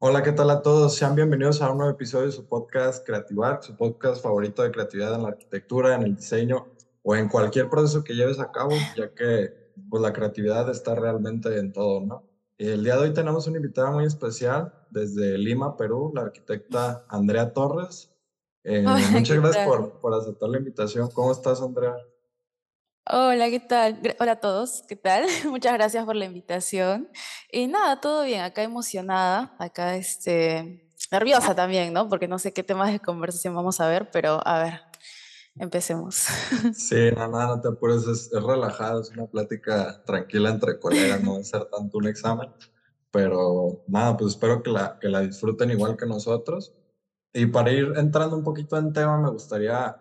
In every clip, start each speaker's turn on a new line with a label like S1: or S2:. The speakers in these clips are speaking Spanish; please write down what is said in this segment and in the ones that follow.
S1: Hola, ¿qué tal a todos? Sean bienvenidos a un nuevo episodio de su podcast Creativar, su podcast favorito de creatividad en la arquitectura, en el diseño o en cualquier proceso que lleves a cabo, ya que pues, la creatividad está realmente en todo, ¿no? Y el día de hoy tenemos una invitada muy especial desde Lima, Perú, la arquitecta Andrea Torres. Eh, muchas gracias por, por aceptar la invitación. ¿Cómo estás, Andrea?
S2: Hola, ¿qué tal? Hola a todos, ¿qué tal? Muchas gracias por la invitación. Y nada, todo bien, acá emocionada, acá este, nerviosa también, ¿no? Porque no sé qué temas de conversación vamos a ver, pero a ver, empecemos.
S1: Sí, no, no te apures, es, es relajado, es una plática tranquila entre colegas, no va a ser tanto un examen, pero nada, pues espero que la, que la disfruten igual que nosotros. Y para ir entrando un poquito en tema, me gustaría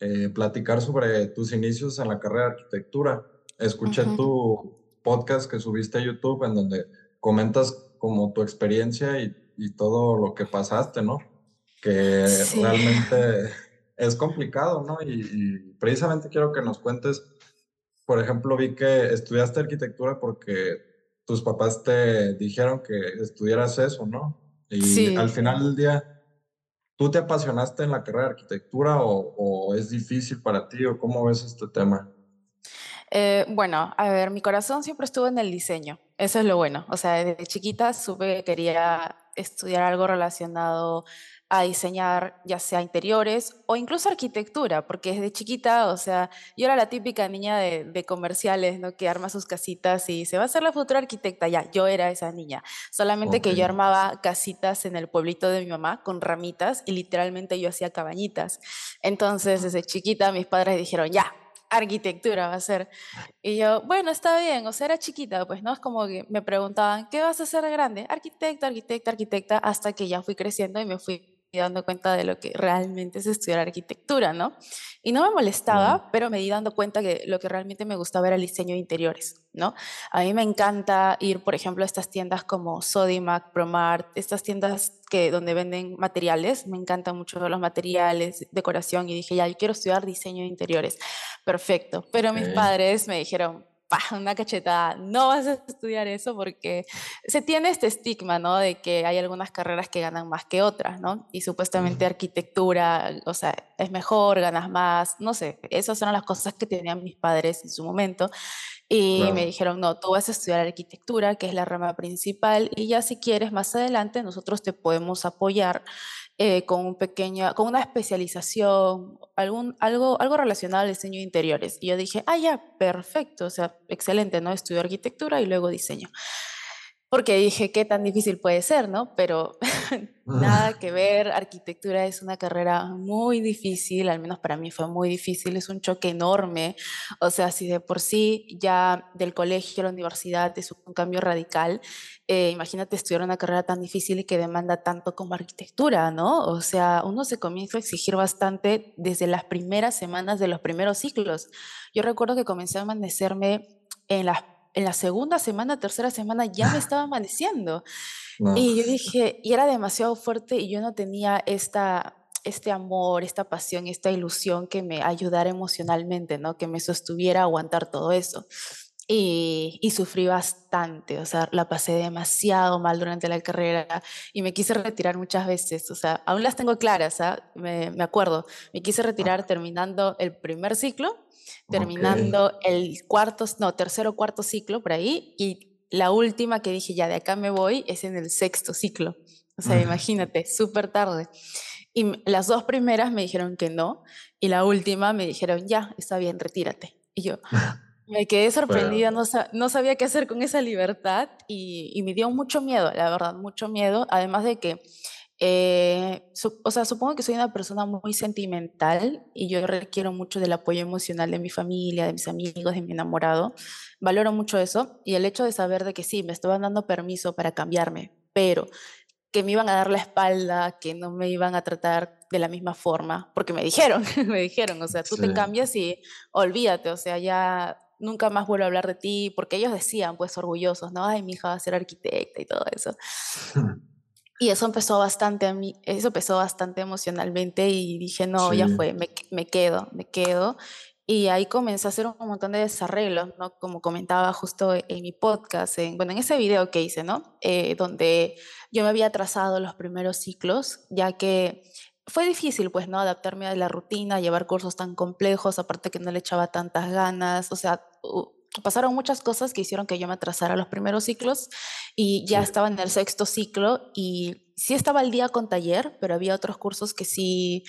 S1: eh, platicar sobre tus inicios en la carrera de arquitectura. Escuché
S2: Ujú.
S1: tu podcast que subiste a YouTube en donde comentas como tu experiencia y, y todo lo que pasaste, ¿no? Que
S2: Sí.
S1: realmente es complicado, ¿no? Y, y precisamente quiero que nos cuentes, por ejemplo, vi que estudiaste arquitectura porque tus papás te dijeron que estudiaras eso, ¿no? Y al final del día ¿Tú te apasionaste en la carrera de arquitectura o, es difícil para ti o cómo ves este tema?
S2: Eh, bueno, a ver, mi corazón siempre estuvo en el diseño, eso es lo bueno. O sea, desde chiquita supe que quería estudiar algo relacionado a diseñar, ya sea interiores o incluso arquitectura, porque desde chiquita, o sea, yo era la típica niña de, de comerciales, ¿no? Que arma sus casitas y se va a ser la futura arquitecta. Ya, yo era esa niña. Solamente que yo armaba casitas en el pueblito de mi mamá con ramitas y literalmente yo hacía cabañitas. Entonces, desde chiquita mis padres dijeron, ya, arquitectura va a ser. Y yo, bueno, está bien, o sea, era chiquita, pues, ¿no? Es como que me preguntaban, ¿qué vas a hacer de grande? Arquitecta, arquitecta, arquitecta, hasta que ya fui creciendo y me fui dando cuenta de lo que realmente es estudiar arquitectura, ¿no? Y no me molestaba, pero me di dando cuenta que lo que realmente me gustaba era el diseño de interiores, ¿no? A mí me encanta ir, por ejemplo, a estas tiendas como Sodimac, Promart, estas tiendas que donde venden materiales, me encantan mucho los materiales, decoración, y dije, ya, yo quiero estudiar diseño de interiores. Perfecto. Pero mis padres me dijeron, una cachetada, no vas a estudiar eso porque se tiene este estigma, ¿no? De que hay algunas carreras que ganan más que otras, ¿no? Y supuestamente arquitectura, o sea, es mejor, ganas más, no sé, esas eran las cosas que tenían mis padres en su momento. Y me dijeron, no, tú vas a estudiar arquitectura, que es la rama principal, y ya si quieres más adelante nosotros te podemos apoyar eh, con, un pequeño, con una especialización, algún, algo, algo relacionado al diseño de interiores. Y yo dije, ah, ya, perfecto, o sea, excelente, ¿no? Estudio arquitectura y luego diseño. Porque dije, qué tan difícil puede ser, ¿no? Pero nada que ver, arquitectura es una carrera muy difícil, al menos para mí fue muy difícil, es un choque enorme. O sea, si de por sí ya del colegio a la universidad es un cambio radical, eh, imagínate estudiar una carrera tan difícil y que demanda tanto como arquitectura, ¿no? O sea, uno se comienza a exigir bastante desde las primeras semanas de los primeros ciclos. Yo recuerdo que comencé a amanecerme en las en la segunda semana, tercera semana ya me estaba amaneciendo.
S1: No,
S2: Y yo dije, y era demasiado fuerte y yo no tenía esta, este amor, esta pasión, esta ilusión que me ayudara emocionalmente, ¿no? Que me sostuviera a aguantar todo eso. Y, y sufrí bastante, o sea, la pasé demasiado mal durante la carrera y me quise retirar muchas veces, o sea, aún las tengo claras, ¿ah? me, me acuerdo, me quise retirar terminando el primer ciclo, terminando el cuarto, no, tercero o cuarto ciclo por ahí y la última que dije, ya de acá me voy, es en el sexto ciclo. O sea, imagínate, súper tarde. Y las dos primeras me dijeron que no, y la última me dijeron, ya, está bien, retírate. Y yo me quedé sorprendida,
S1: Pero,
S2: no, sa- no sabía qué hacer con esa libertad y, y me dio mucho miedo, la verdad, mucho miedo. Además de que, eh, o sea, supongo que soy una persona muy sentimental y yo requiero mucho del apoyo emocional de mi familia, de mis amigos, de mi enamorado. Valoro mucho eso y el hecho de saber de que sí, me estaban dando permiso para cambiarme, pero que me iban a dar la espalda, que no me iban a tratar de la misma forma, porque me dijeron, me dijeron, o sea, tú
S1: sí.
S2: te cambias y olvídate, o sea, ya nunca más vuelvo a hablar de ti, porque ellos decían, pues orgullosos, ¿no? Ay, mi hija va a ser arquitecta y todo eso. Y eso empezó bastante a mí, eso empezó bastante emocionalmente y dije, no, ya
S1: Sí,
S2: fue, me, me quedo, me quedo. Y ahí comencé a hacer un montón de desarreglos, ¿no? Como comentaba justo en mi podcast, en, bueno, en ese video que hice, ¿no? Eh, donde yo me había trazado los primeros ciclos, ya que fue difícil, pues, ¿no? Adaptarme a la rutina, llevar cursos tan complejos, aparte que no le echaba tantas ganas, o sea, pasaron muchas cosas que hicieron que yo me atrasara los primeros ciclos y ya estaba en el sexto ciclo y sí estaba al día con taller, pero había otros cursos que sí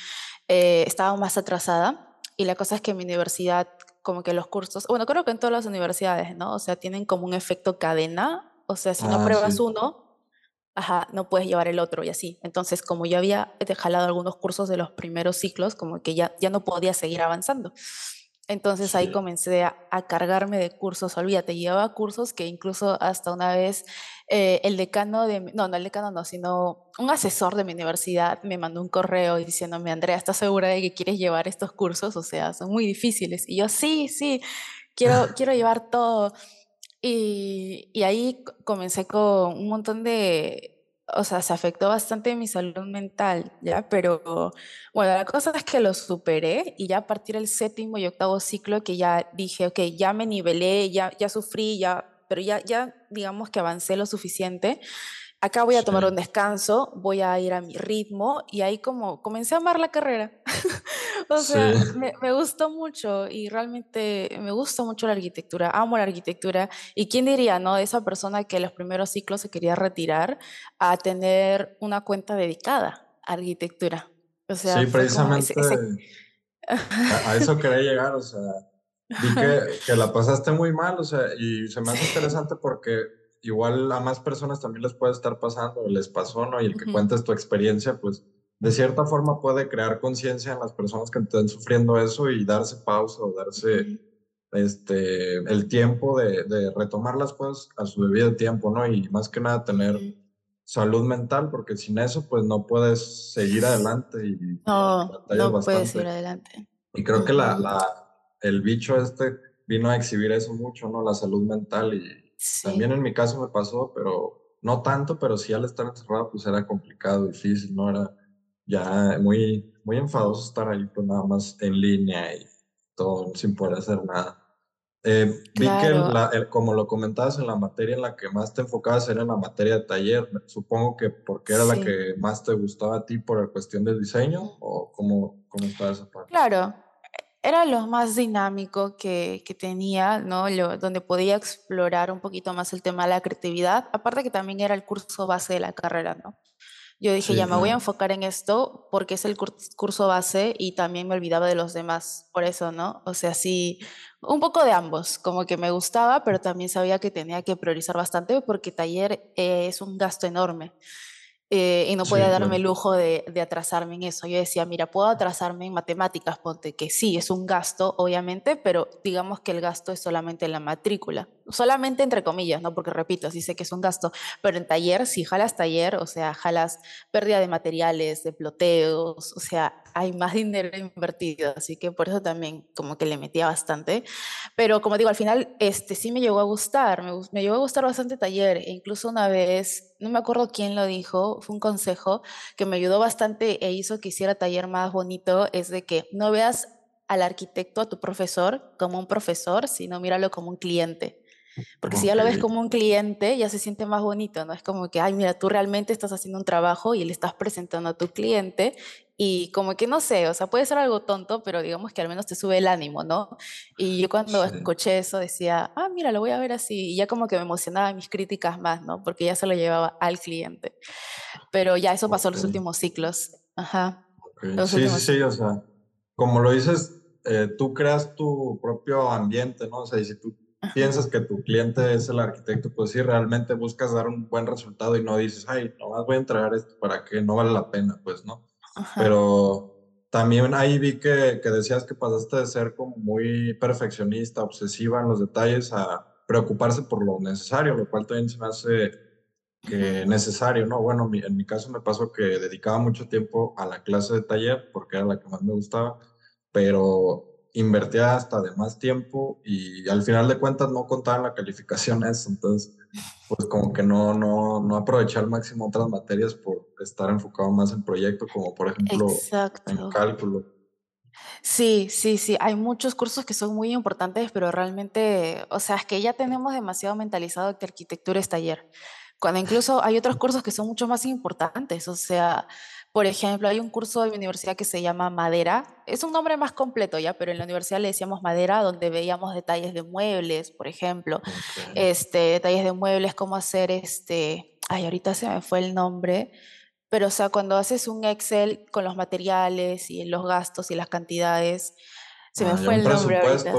S2: eh, estaba más atrasada. Y la cosa es que en mi universidad, como que los cursos, bueno, creo que en todas las universidades, ¿no? O sea, tienen como un efecto cadena. O sea, si no ah, pruebas uno, ajá, no puedes llevar el otro y así. Entonces, como yo había jalado algunos cursos de los primeros ciclos, como que ya, ya no podía seguir avanzando. Entonces ahí comencé a, cargarme de cursos, olvídate, llevaba cursos que incluso hasta una vez eh, el decano de, no, no el decano no, sino un asesor de mi universidad me mandó un correo diciéndome, Andrea, ¿estás segura de que quieres llevar estos cursos? O sea, son muy difíciles. Y yo, sí, sí, quiero, quiero llevar todo. Y, y ahí comencé con un montón de, o sea, se afectó bastante mi salud mental, ¿ya? Pero bueno, la cosa es que lo superé y ya a partir del séptimo y octavo ciclo que ya dije, ok, ya me nivelé, ya, ya sufrí, ya, pero ya, ya digamos que avancé lo suficiente acá voy a tomar un descanso, voy a ir a mi ritmo y ahí como comencé a amar la carrera. o sea, me, me, gustó mucho y realmente me gusta mucho la arquitectura, amo la arquitectura y quién diría, ¿no? De esa persona que en los primeros ciclos se quería retirar a tener una cuenta dedicada a arquitectura.
S1: O sea, sí, precisamente A, eso quería llegar, o sea, vi que, que la pasaste muy mal, o sea, y se me hace interesante porque igual a más personas también les puede estar pasando, les pasó, ¿no? Y el que cuentes tu experiencia, pues de cierta forma puede crear conciencia en las personas que estén sufriendo eso y darse pausa o darse este, el tiempo de, de, retomar las cosas a su debido tiempo, ¿no? Y más que nada tener salud mental, porque sin eso, pues no puedes seguir adelante y
S2: no, no puedes seguir adelante.
S1: Y creo que la, la, el bicho este vino a exhibir eso mucho, ¿no? La salud mental y también en mi caso me pasó, pero no tanto, pero sí al estar encerrado pues era complicado, difícil, ¿no? Era ya muy, muy enfadoso estar ahí pues nada más en línea y todo sin poder hacer nada. Eh, vi que como lo comentabas en la materia en la que más te enfocabas era en la materia de taller, supongo que porque era la que más te gustaba a ti por la cuestión del diseño o cómo, cómo estaba esa parte.
S2: Claro, era lo más dinámico que, que tenía, ¿no? donde podía explorar un poquito más el tema de la creatividad, aparte que también era el curso base de la carrera, ¿no? Yo dije, ya me voy a enfocar en esto porque es el curso base y también me olvidaba de los demás, por eso, ¿no? O sea, sí, un poco de ambos, como que me gustaba, pero también sabía que tenía que priorizar bastante porque taller es un gasto enorme. Eh, y no podía darme el lujo de, de, atrasarme en eso. Yo decía, mira, puedo atrasarme en matemáticas, ponte que sí, es un gasto, obviamente, pero digamos que el gasto es solamente en la matrícula. Solamente entre comillas, ¿no? Porque repito, sí sé que es un gasto, pero en taller, si jalas taller, o sea, jalas pérdida de materiales, de ploteos, o sea, hay más dinero invertido, así que por eso también como que le metía bastante. Pero como digo, al final este, sí me llegó a gustar, me, me llegó a gustar bastante taller, e incluso una vez, no me acuerdo quién lo dijo, fue un consejo que me ayudó bastante e hizo que hiciera taller más bonito, es de que no veas al arquitecto, a tu profesor, como un profesor, sino míralo como un cliente. Porque si ya lo ves como un cliente, ya se siente más bonito, ¿no? Es como que, ay, mira, tú realmente estás haciendo un trabajo y le estás presentando a tu cliente y como que no sé, o sea, puede ser algo tonto, pero digamos que al menos te sube el ánimo, ¿no? Y yo cuando escuché eso decía, ah, mira, lo voy a ver así. Y ya como que me emocionaba mis críticas más, ¿no? Porque ya se lo llevaba al cliente. Pero ya eso pasó en los últimos ciclos. Ajá.
S1: sí, sí, sí, o sea, como lo dices, eh, tú creas tu propio ambiente, ¿no? O sea, y si tú piensas que tu cliente es el arquitecto, pues sí, realmente buscas dar un buen resultado y no dices, ay, nomás voy a entregar esto para que no vale la pena, pues, ¿no? Pero también ahí vi que, que, decías que pasaste de ser como muy perfeccionista, obsesiva en los detalles, a preocuparse por lo necesario, lo cual también se me hace que necesario, ¿no? Bueno, en mi caso me pasó que dedicaba mucho tiempo a la clase de taller porque era la que más me gustaba, pero invertía hasta de más tiempo y al final de cuentas no contaban la calificación eso, entonces pues como que no, no, no aproveché al máximo otras materias por estar enfocado más en proyecto, como por ejemplo en cálculo.
S2: Sí, sí, sí, hay muchos cursos que son muy importantes, pero realmente, o sea, es que ya tenemos demasiado mentalizado que arquitectura es taller, cuando incluso hay otros cursos que son mucho más importantes, o sea, por ejemplo, hay un curso de mi universidad que se llama Madera, es un nombre más completo ya, pero en la universidad le decíamos Madera, donde veíamos detalles de muebles, por ejemplo, este, detalles de muebles, cómo hacer este, ay, ahorita se me fue el nombre, pero, o sea, cuando haces un Excel con los materiales y los gastos y las cantidades, se me
S1: Ah,
S2: fue el nombre ahorita.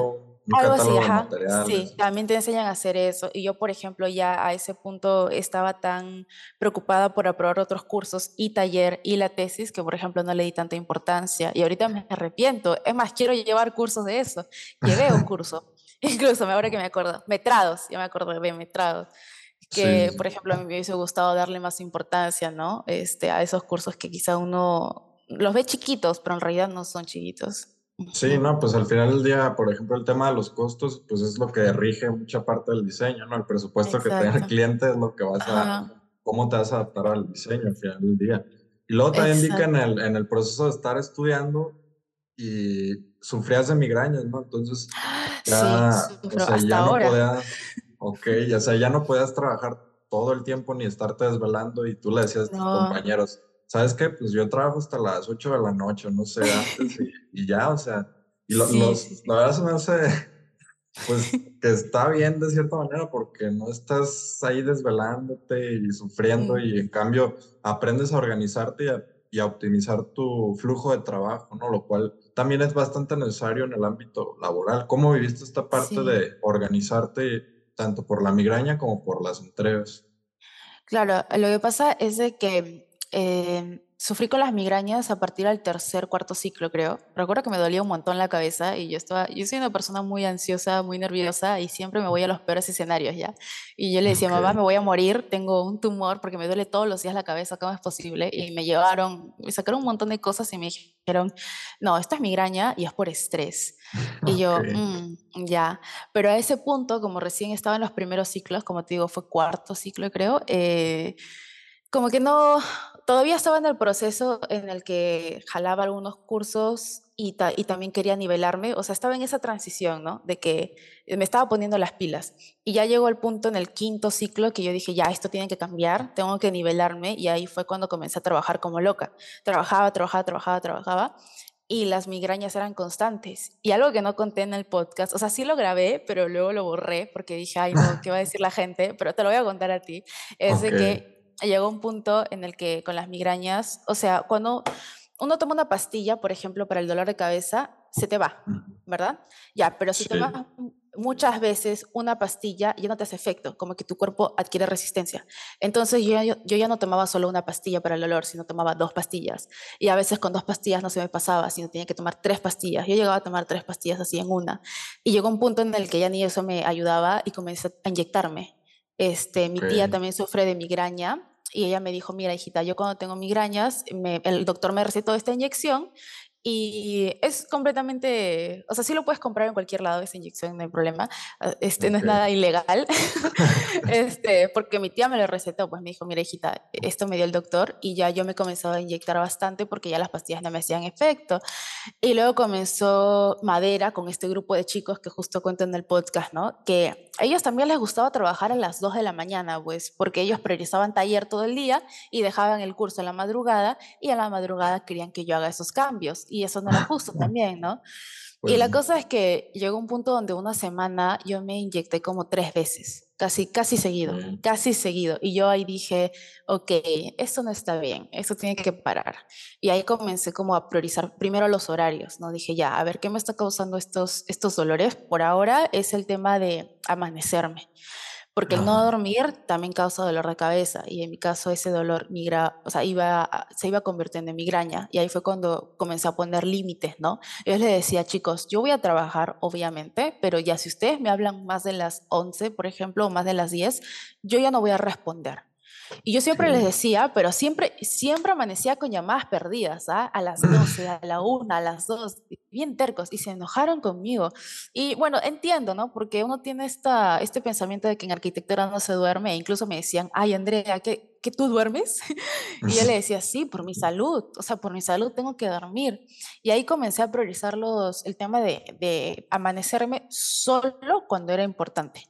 S1: Un
S2: Algo así, ajá, sí, también te enseñan a hacer eso. Y yo, por ejemplo, ya a ese punto estaba tan preocupada por aprobar otros cursos y taller y la tesis que, por ejemplo, no le di tanta importancia. Y ahorita me arrepiento. Es más, quiero llevar cursos de eso. Llevé un curso, incluso ahora que me acuerdo, metrados, ya me acuerdo de metrados que,
S1: sí.
S2: por ejemplo, a mí me hubiese gustado darle más importancia, ¿no? Este, a esos cursos que quizá uno los ve chiquitos, pero en realidad no son chiquitos.
S1: Sí, no, pues al final del día, por ejemplo, el tema de los costos, pues es lo que rige mucha parte del diseño, ¿no? El presupuesto que tenga el
S2: Exacto.
S1: cliente es lo que vas a,
S2: Ajá,
S1: cómo te vas a adaptar al diseño al final del día. Y luego también vi que en
S2: exacto.
S1: el, en el proceso de estar estudiando y sufrías de migrañas, ¿no? Entonces
S2: Sí,
S1: ya, o
S2: sufro
S1: sea,
S2: hasta
S1: ya no
S2: ahora.
S1: podías, ok, ya, o sea, ya no podías trabajar todo el tiempo ni estarte desvelando y tú le decías a tus
S2: No,
S1: compañeros, ¿sabes qué? Pues yo trabajo hasta las 8 de la noche, no sé, antes y, y ya, o sea, y lo-
S2: sí, sí,
S1: los, la verdad se me hace, pues, que está bien de cierta manera porque no estás ahí desvelándote y sufriendo
S2: Mm,
S1: y en cambio aprendes a organizarte y a, y a optimizar tu flujo de trabajo, ¿no? Lo cual también es bastante necesario en el ámbito laboral. ¿Cómo viviste esta parte de organizarte tanto por la migraña como por las entregas?
S2: Claro, lo que pasa es de que em, sufrí con las migrañas a partir del tercer, cuarto ciclo, creo. Recuerdo que me dolía un montón la cabeza y yo estaba, yo soy una persona muy ansiosa, muy nerviosa y siempre me voy a los peores escenarios, ¿ya? Y yo le decía,
S1: Ok,
S2: mamá, me voy a morir, tengo un tumor porque me duele todos los días la cabeza, ¿cómo es posible? Y me llevaron, me sacaron un montón de cosas y me dijeron, no, esto es migraña y es por estrés. Y
S1: ok,
S2: yo, "Mm, ya. Pero a ese punto, como recién estaba en los primeros ciclos, como te digo, fue cuarto ciclo, creo, eh, como que no, todavía estaba en el proceso en el que jalaba algunos cursos y, ta- y también quería nivelarme, o sea, estaba en esa transición, ¿no? De que me estaba poniendo las pilas. Y ya llegó el punto en el quinto ciclo que yo dije, ya, esto tiene que cambiar, tengo que nivelarme, y ahí fue cuando comencé a trabajar como loca. Trabajaba, trabajaba, trabajaba, trabajaba, y las migrañas eran constantes. Y algo que no conté en el podcast, o sea, sí lo grabé, pero luego lo borré porque dije, ay, no, ¿qué va a decir la gente? Pero te lo voy a contar a ti. Es
S1: ok,
S2: de que llegó un punto en el que con las migrañas, o sea, cuando uno toma una pastilla, por ejemplo, para el dolor de cabeza, se te va, ¿verdad? Ya, pero si tomas
S1: sí,
S2: muchas veces una pastilla, ya no te hace efecto, como que tu cuerpo adquiere resistencia. Entonces yo, ya- yo ya no tomaba solo una pastilla para el dolor, sino tomaba dos pastillas. Y a veces con dos pastillas no se me pasaba, sino tenía que tomar tres pastillas. Yo llegaba a tomar tres pastillas así en una. Y llegó un punto en el que ya ni eso me ayudaba y comencé a inyectarme. Este, mi tía también sufre de migraña y ella me dijo, mira, hijita, yo cuando tengo migrañas, el doctor me recetó esta inyección y es completamente, o sea, sí lo puedes comprar en cualquier lado, esa inyección, no hay problema. ah, Este, no es nada ilegal, este, porque mi tía me lo recetó, pues me dijo, mira, hijita, esto me dio el doctor y ya yo me comenzaba a inyectar bastante porque ya las pastillas no me hacían efecto. Y luego comenzó Madera con este grupo de chicos que justo cuento en el podcast, ¿no? Que a ellos también les gustaba trabajar a las 2 de la mañana, pues, porque ellos priorizaban taller todo el día y dejaban el curso en la madrugada y a la madrugada querían que yo haga esos cambios y eso no era justo también, ¿no? Y
S1: pues
S2: la cosa es que llegó un punto donde una semana yo me inyecté como tres veces, casi, casi seguido,
S1: ok,
S2: casi seguido. Y yo ahí dije, ok, esto no está bien, esto tiene que parar. Y ahí comencé como a priorizar primero los horarios, ¿no? Dije, ya, a ver, ¿qué me está causando estos, estos dolores? Por ahora es el tema de amanecerme porque el no dormir también causa dolor de cabeza y en mi caso ese dolor migra, o sea, iba a- se iba convirtiendo en migraña y ahí fue cuando comencé a poner límites, ¿no? Yo les decía, chicos, yo voy a trabajar, obviamente, pero ya si ustedes me hablan más de las 11, por ejemplo, o más de las 10, yo ya no voy a responder. Y yo siempre les decía, pero siempre, siempre amanecía con llamadas perdidas, ¿ah? a las 12, a la 1, a las 2, bien tercos, y se enojaron conmigo. Y bueno, entiendo, ¿no? Porque uno tiene esta, este pensamiento de que en arquitectura no se duerme, e incluso me decían, ay, Andrea, ¿qué, ¿que tú duermes? y yo le decía, sí, por mi salud, o sea, por mi salud tengo que dormir. Y ahí comencé a priorizar los, el tema de, de amanecerme solo cuando era importante.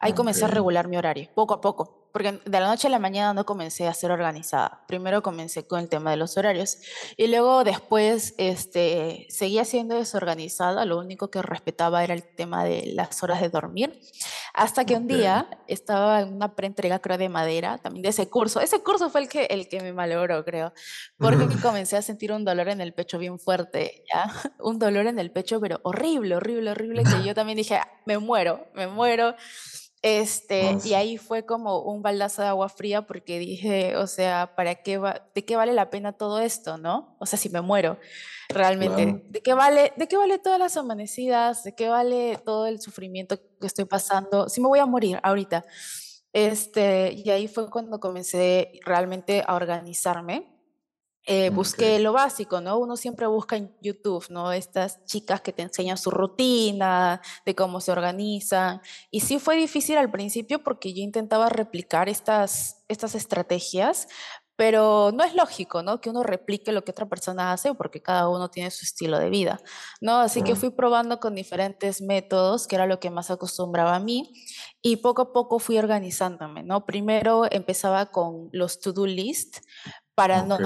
S2: Ahí comencé a regular mi horario, poco a poco porque de la noche a la mañana no comencé a ser organizada. Primero comencé con el tema de los horarios y luego después este, seguía siendo desorganizada. Lo único que respetaba era el tema de las horas de dormir. Hasta que un día estaba en una preentrega, creo, de madera, también de ese curso. Ese curso fue el que, el que me malogró, creo, porque comencé a sentir un dolor en el pecho bien fuerte, ¿ya? Un dolor en el pecho, pero horrible, horrible, horrible, que yo también dije, ah, me muero, me muero. Este, y ahí fue como un baldazo de agua fría porque dije, o sea, ¿para qué va, ¿de qué vale la pena todo esto, no? O sea, si me muero, realmente, ¿de qué vale, de qué vale todas las amanecidas, de qué vale todo el sufrimiento que estoy pasando, si me voy a morir ahorita? Este, y ahí fue cuando comencé realmente a organizarme eh, busqué lo básico, ¿no? Uno siempre busca en YouTube, ¿no? Estas chicas que te enseñan su rutina, de cómo se organizan. Y sí fue difícil al principio porque yo intentaba replicar estas, estas estrategias, pero no es lógico, ¿no? Que uno replique lo que otra persona hace porque cada uno tiene su estilo de vida, ¿no? Así que fui probando con diferentes métodos, que era lo que más acostumbraba a mí, y poco a poco fui organizándome, ¿no? Primero empezaba con los to-do list, para no,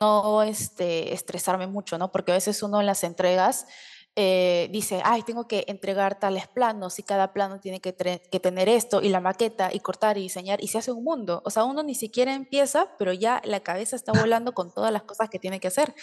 S2: no este, estresarme mucho, ¿no? Porque a veces uno en las entregas eh, dice, ay, tengo que entregar tales planos y cada plano tiene que, que, tener esto y la maqueta y cortar y diseñar y se hace un mundo. O sea, uno ni siquiera empieza, pero ya la cabeza está volando con todas las cosas que tiene que hacer.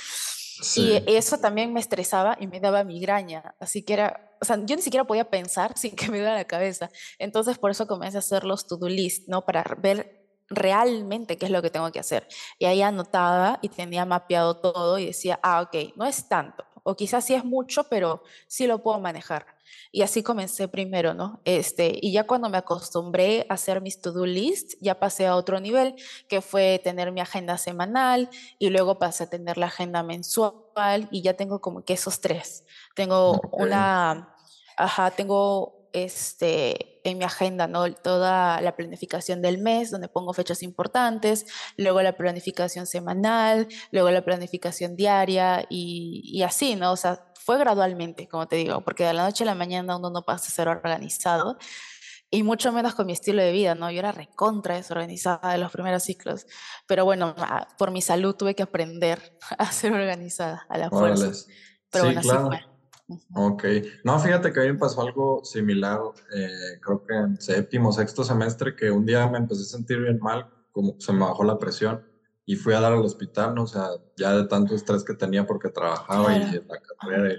S2: Y eso también me estresaba y me daba migraña. Así que era, o sea, yo ni siquiera podía pensar sin que me diera la cabeza. Entonces, por eso comencé a hacer los to-do list, ¿no? Para ver realmente qué es lo que tengo que hacer. Y ahí anotaba y tenía mapeado todo y decía, ah, ok, no es tanto, o quizás sí es mucho, pero sí lo puedo manejar. Y así comencé primero, ¿no? Este, y ya cuando me acostumbré a hacer mis to-do list, ya pasé a otro nivel, que fue tener mi agenda semanal y luego pasé a tener la agenda mensual y ya tengo como que esos tres. Tengo una, ajá, tengo este, en mi agenda, ¿no? Toda la planificación del mes, donde pongo fechas importantes, luego la planificación semanal, luego la planificación diaria y, y así, ¿no? O sea, fue gradualmente, como te digo, porque de la noche a la mañana uno no pasa a ser organizado y mucho menos con mi estilo de vida, ¿no? Yo era recontra desorganizada de los primeros ciclos, pero bueno, ah, por mi salud tuve que aprender a ser organizada a la fuerza. Pero bueno, así fue.
S1: Ok. No, fíjate que a mí me pasó algo similar, eh, creo que en séptimo, sexto semestre, que un día me empecé a sentir bien mal, como se me bajó la presión y fui a dar al hospital, ¿no? O sea, ya de tanto estrés que tenía porque trabajaba y la carrera.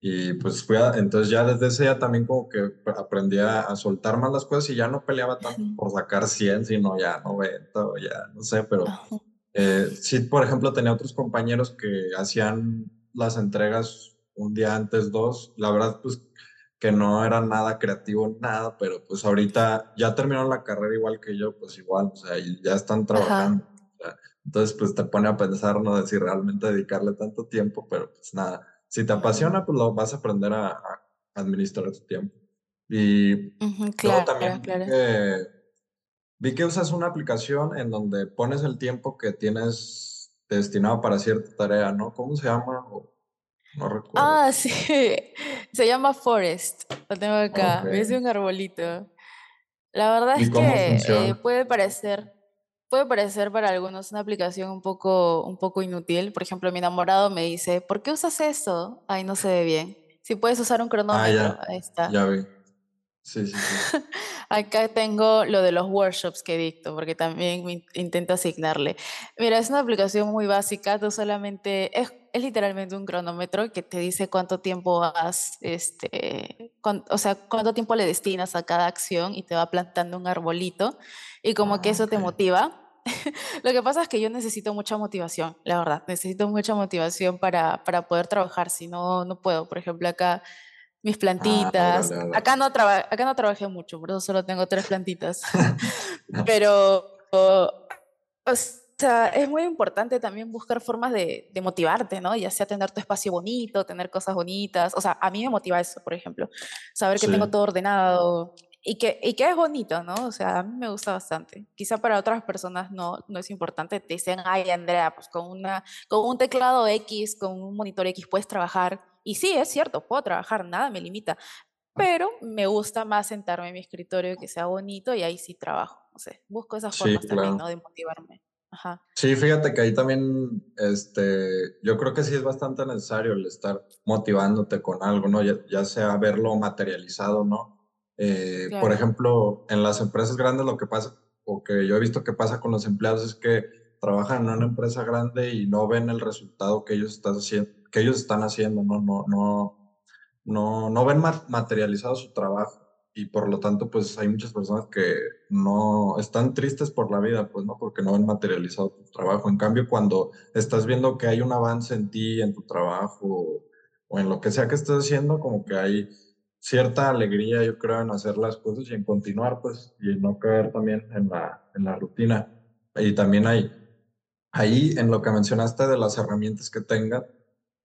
S1: Y, pues fui a, entonces ya desde ese día también como que aprendí a, soltar más las cosas y ya no peleaba tanto por sacar 100, sino ya 90 o ya, no sé, pero eh, sí, por ejemplo, tenía otros compañeros que hacían las entregas un día antes, dos. La verdad, pues que no era nada creativo, nada, pero pues ahorita ya terminaron la carrera igual que yo, pues igual, o sea, ya están trabajando. entonces, pues te pone a pensar, ¿no? De si realmente dedicarle tanto tiempo, pero pues nada, si te apasiona, pues lo vas a aprender a, administrar tu tiempo. Y claro, también vi que usas una aplicación en donde pones el tiempo que tienes destinado para cierta tarea, ¿no? ¿Cómo se llama? No recuerdo.
S2: Ah, sí. Se llama Forest. Lo tengo acá. Es un arbolito. La verdad es que eh, puede parecer, puede parecer para algunos una aplicación un poco, un poco inútil. Por ejemplo, mi enamorado me dice, ¿por qué usas eso? Ay, no se ve bien. Si puedes usar un ah, cronómetro, ahí está.
S1: Ya vi. Sí, sí, sí.
S2: Acá tengo lo de los workshops que dicto, porque también intento asignarle. Mira, es una aplicación muy básica, tú solamente, es, es literalmente un cronómetro que te dice cuánto tiempo has, este, o sea, cuánto tiempo le destinas a cada acción y te va plantando un arbolito y como que ah, eso te motiva. Lo que pasa es que yo necesito mucha motivación, la verdad, necesito mucha motivación para, para poder trabajar, si no, no puedo. Por ejemplo, acá mis ah, plantitas. Acá, no acá no trabajé mucho, por eso solo tengo tres plantitas. Pero, o sea, es muy importante también buscar formas de, de, motivarte, ¿no? Ya sea tener tu espacio bonito, tener cosas bonitas. O sea, a mí me motiva eso, por ejemplo. Saber que tengo todo ordenado, y que, y que es bonito, ¿no? O sea, a mí me gusta bastante. Quizá para otras personas no, no es importante. Te dicen, ay, Andrea, pues con, una, con un teclado X, con un monitor X puedes trabajar. Y sí, es cierto, puedo trabajar, nada me limita. Pero me gusta más sentarme en mi escritorio que sea bonito y ahí sí trabajo. No sé, busco esas formas también, ¿no? De motivarme. Ajá.
S1: Sí, fíjate que ahí también, este, yo creo que sí es bastante necesario el estar motivándote con algo, ¿no? Ya, ya sea verlo materializado, ¿no? Eh, por ejemplo, en las empresas grandes lo que pasa, o que yo he visto que pasa con los empleados, es que trabajan en una empresa grande y no ven el resultado que ellos están haciendo, que ellos están haciendo no, no, no, no, no ven materializado su trabajo y por lo tanto pues hay muchas personas que no están tristes por la vida, pues no, porque no ven materializado tu trabajo. En cambio, cuando estás viendo que hay un avance en ti, en tu trabajo o en lo que sea que estés haciendo, como que hay cierta alegría, yo creo, en hacer las cosas y en continuar, pues, y no caer también en la, en la rutina. Y también hay, ahí en lo que mencionaste de las herramientas que tengan,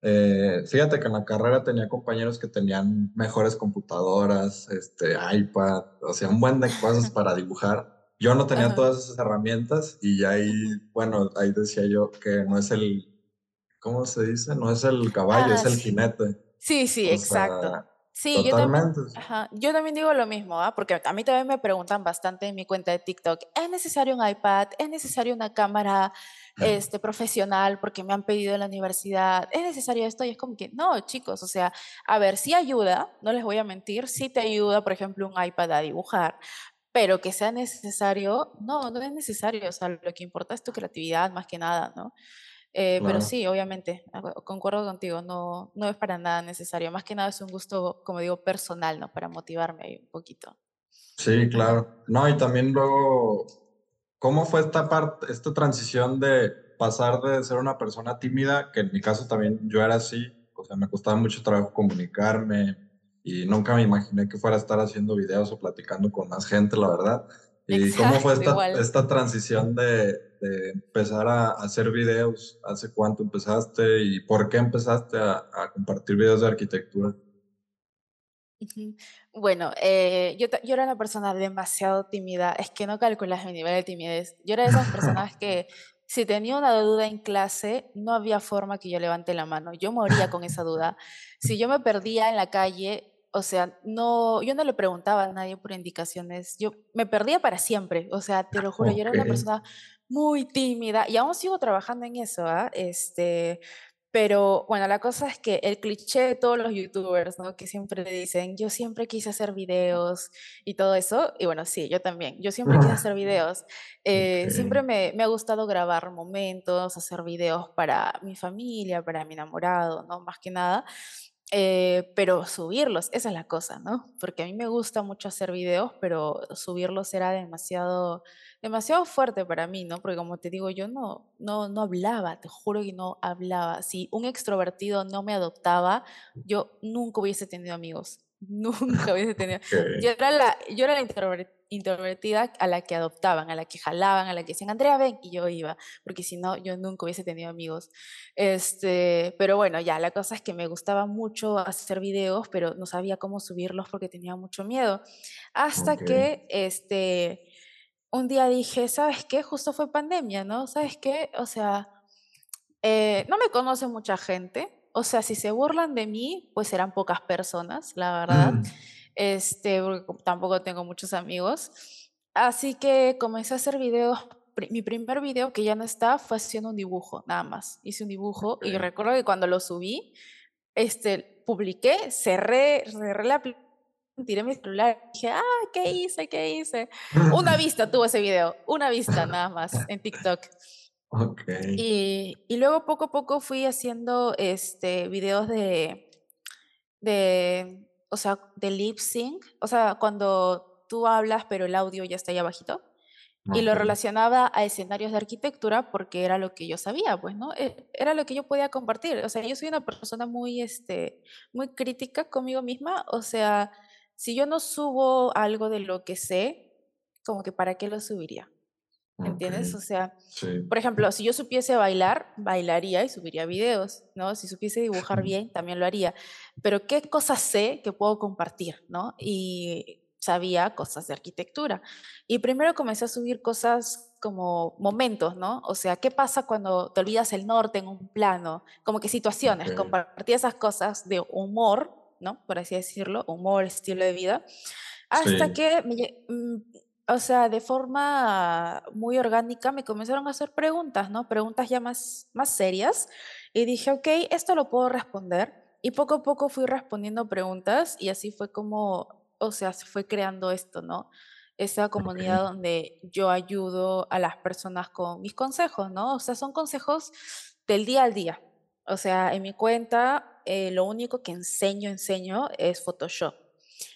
S1: eh, fíjate que en la carrera tenía compañeros que tenían mejores computadoras, este, iPad, o sea, un buen de cosas para dibujar. Yo no tenía todas esas herramientas y ahí, bueno, ahí decía yo que no es el, ¿cómo se dice? No es el caballo, es ah, el jinete.
S2: Sí, sí, exacto. Sí, yo también, yo también digo lo mismo, ¿ah? porque a mí también me preguntan bastante en mi cuenta de TikTok, ¿es necesario un iPad? ¿Es necesario una cámara este, profesional? Porque me han pedido en la universidad, ¿es necesario esto? Y es como que, no, chicos, o sea, a ver, sí ayuda, no les voy a mentir, sí te ayuda, por ejemplo, un iPad a dibujar, pero que sea necesario, no, no es necesario, o sea, lo que importa es tu creatividad más que nada, ¿no? Eh, pero sí, obviamente, concuerdo contigo, no, no es para nada necesario. Más que nada es un gusto, como digo, personal, ¿no? Para motivarme ahí un poquito.
S1: Sí, claro. No, y también luego, ¿cómo fue esta parte, esta transición de pasar de ser una persona tímida, que en mi caso también yo era así, o sea, me costaba mucho trabajo comunicarme y nunca me imaginé que fuera a estar haciendo videos o platicando con más gente, la verdad. ¿Y cómo fue esta, esta transición de, de, empezar a hacer videos? ¿Hace cuánto empezaste y por qué empezaste a, a compartir videos de arquitectura?
S2: Bueno, eh, yo, yo, era una persona demasiado tímida, es que no calculas mi nivel de timidez. Yo era de esas personas que si tenía una duda en clase, no había forma que yo levante la mano. Yo moría con esa duda. Si yo me perdía en la calle, o sea, no, yo no le preguntaba a nadie por indicaciones, yo me perdía para siempre, o sea, te lo juro, yo era una persona muy tímida y aún sigo trabajando en eso, ¿ah? Este, pero bueno, la cosa es que el cliché de todos los youtubers, ¿no? Que siempre dicen, yo siempre quise hacer videos y todo eso, y bueno, sí, yo también, yo siempre quise hacer videos, eh, siempre me, me, ha gustado grabar momentos, hacer videos para mi familia, para mi enamorado, ¿no? Más que nada. Eh, pero subirlos, esa es la cosa, ¿no? Porque a mí me gusta mucho hacer videos, pero subirlos era demasiado, demasiado fuerte para mí, ¿no? Porque como te digo, yo no, no, no hablaba, te juro que no hablaba. Si un extrovertido no me adoptaba, yo nunca hubiese tenido amigos, nunca hubiese tenido. Yo era la, yo era la introvertida introvertida a la que adoptaban, a la que jalaban, a la que decían, Andrea, ven, y yo iba, porque si no, yo nunca hubiese tenido amigos. Este, pero bueno, ya, la cosa es que me gustaba mucho hacer videos, pero no sabía cómo subirlos porque tenía mucho miedo. Hasta que, este, un día dije, ¿sabes qué? Justo fue pandemia, ¿no? ¿Sabes qué? O sea, eh, no me conoce mucha gente. O sea, si se burlan de mí, pues serán pocas personas, la verdad. Mm este, porque tampoco tengo muchos amigos. Así que comencé a hacer videos. Mi primer video que ya no está fue haciendo un dibujo, nada más. Hice un dibujo y recuerdo que cuando lo subí, este, publiqué, cerré, cerré la tiré mi celular y dije, ah, ¿qué hice? ¿Qué hice? Una vista tuvo ese video, una vista nada más en TikTok.
S1: Okay.
S2: Y, y, luego poco a poco fui haciendo este, videos de, de o sea, de lip sync, o sea, cuando tú hablas pero el audio ya está ahí abajito. Y lo relacionaba a escenarios de arquitectura porque era lo que yo sabía, pues, ¿no? E, era lo que yo podía compartir. O sea, yo soy una persona muy, este, muy crítica conmigo misma. O sea, si yo no subo algo de lo que sé, como que para qué lo subiría. ¿Entiendes? O sea, por ejemplo, si yo supiese bailar, bailaría y subiría videos, ¿no? Si supiese dibujar bien, también lo haría. Pero ¿qué cosas sé que puedo compartir, ¿no? Y sabía cosas de arquitectura. Y primero comencé a subir cosas como momentos, ¿no? O sea, ¿qué pasa cuando te olvidas el norte en un plano? Como que situaciones, compartí esas cosas de humor, ¿no? Por así decirlo, humor, estilo de vida, hasta que, me, mm, o sea, de forma muy orgánica me comenzaron a hacer preguntas, ¿no? Preguntas ya más, más serias. Y dije, ok, esto lo puedo responder. Y poco a poco fui respondiendo preguntas y así fue como o sea, se fue creando esto, ¿no? Esa comunidad donde yo ayudo a las personas con mis consejos, ¿no? O sea, son consejos del día al día. O sea, en mi cuenta, eh, lo único que enseño, enseño es Photoshop.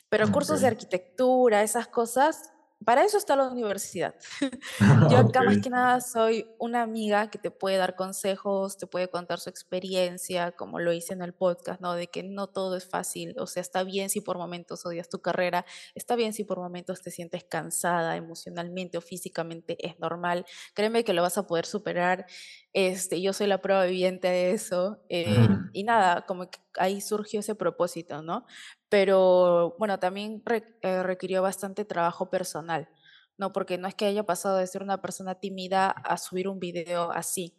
S2: Pero cursos de arquitectura, esas cosas, para eso está la universidad. Yo acá más que nada soy una amiga que te puede dar consejos, te puede contar su experiencia, como lo hice en el podcast, ¿no? De que no todo es fácil, o sea, está bien si por momentos odias tu carrera, está bien si por momentos te sientes cansada emocionalmente o físicamente, es normal. Créeme que lo vas a poder superar. Este, yo soy la prueba viviente de eso. Eh, y nada, como que ahí surgió ese propósito, ¿no? pero bueno, también eh, requirió bastante trabajo personal, ¿no? Porque no es que haya pasado de ser una persona tímida a subir un video así,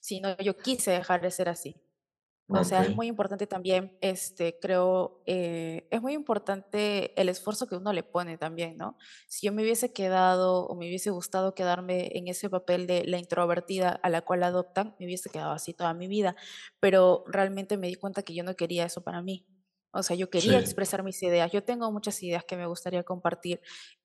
S2: sino yo quise dejar de ser así. O sea, es muy importante también, este, creo, eh, es muy importante el esfuerzo que uno le pone también, ¿no? Si yo me hubiese quedado o me hubiese gustado quedarme en ese papel de la introvertida a la cual adoptan, me hubiese quedado así toda mi vida, pero realmente me di cuenta que yo no quería eso para mí. O sea, yo quería expresar mis ideas. Yo tengo muchas ideas que me gustaría compartir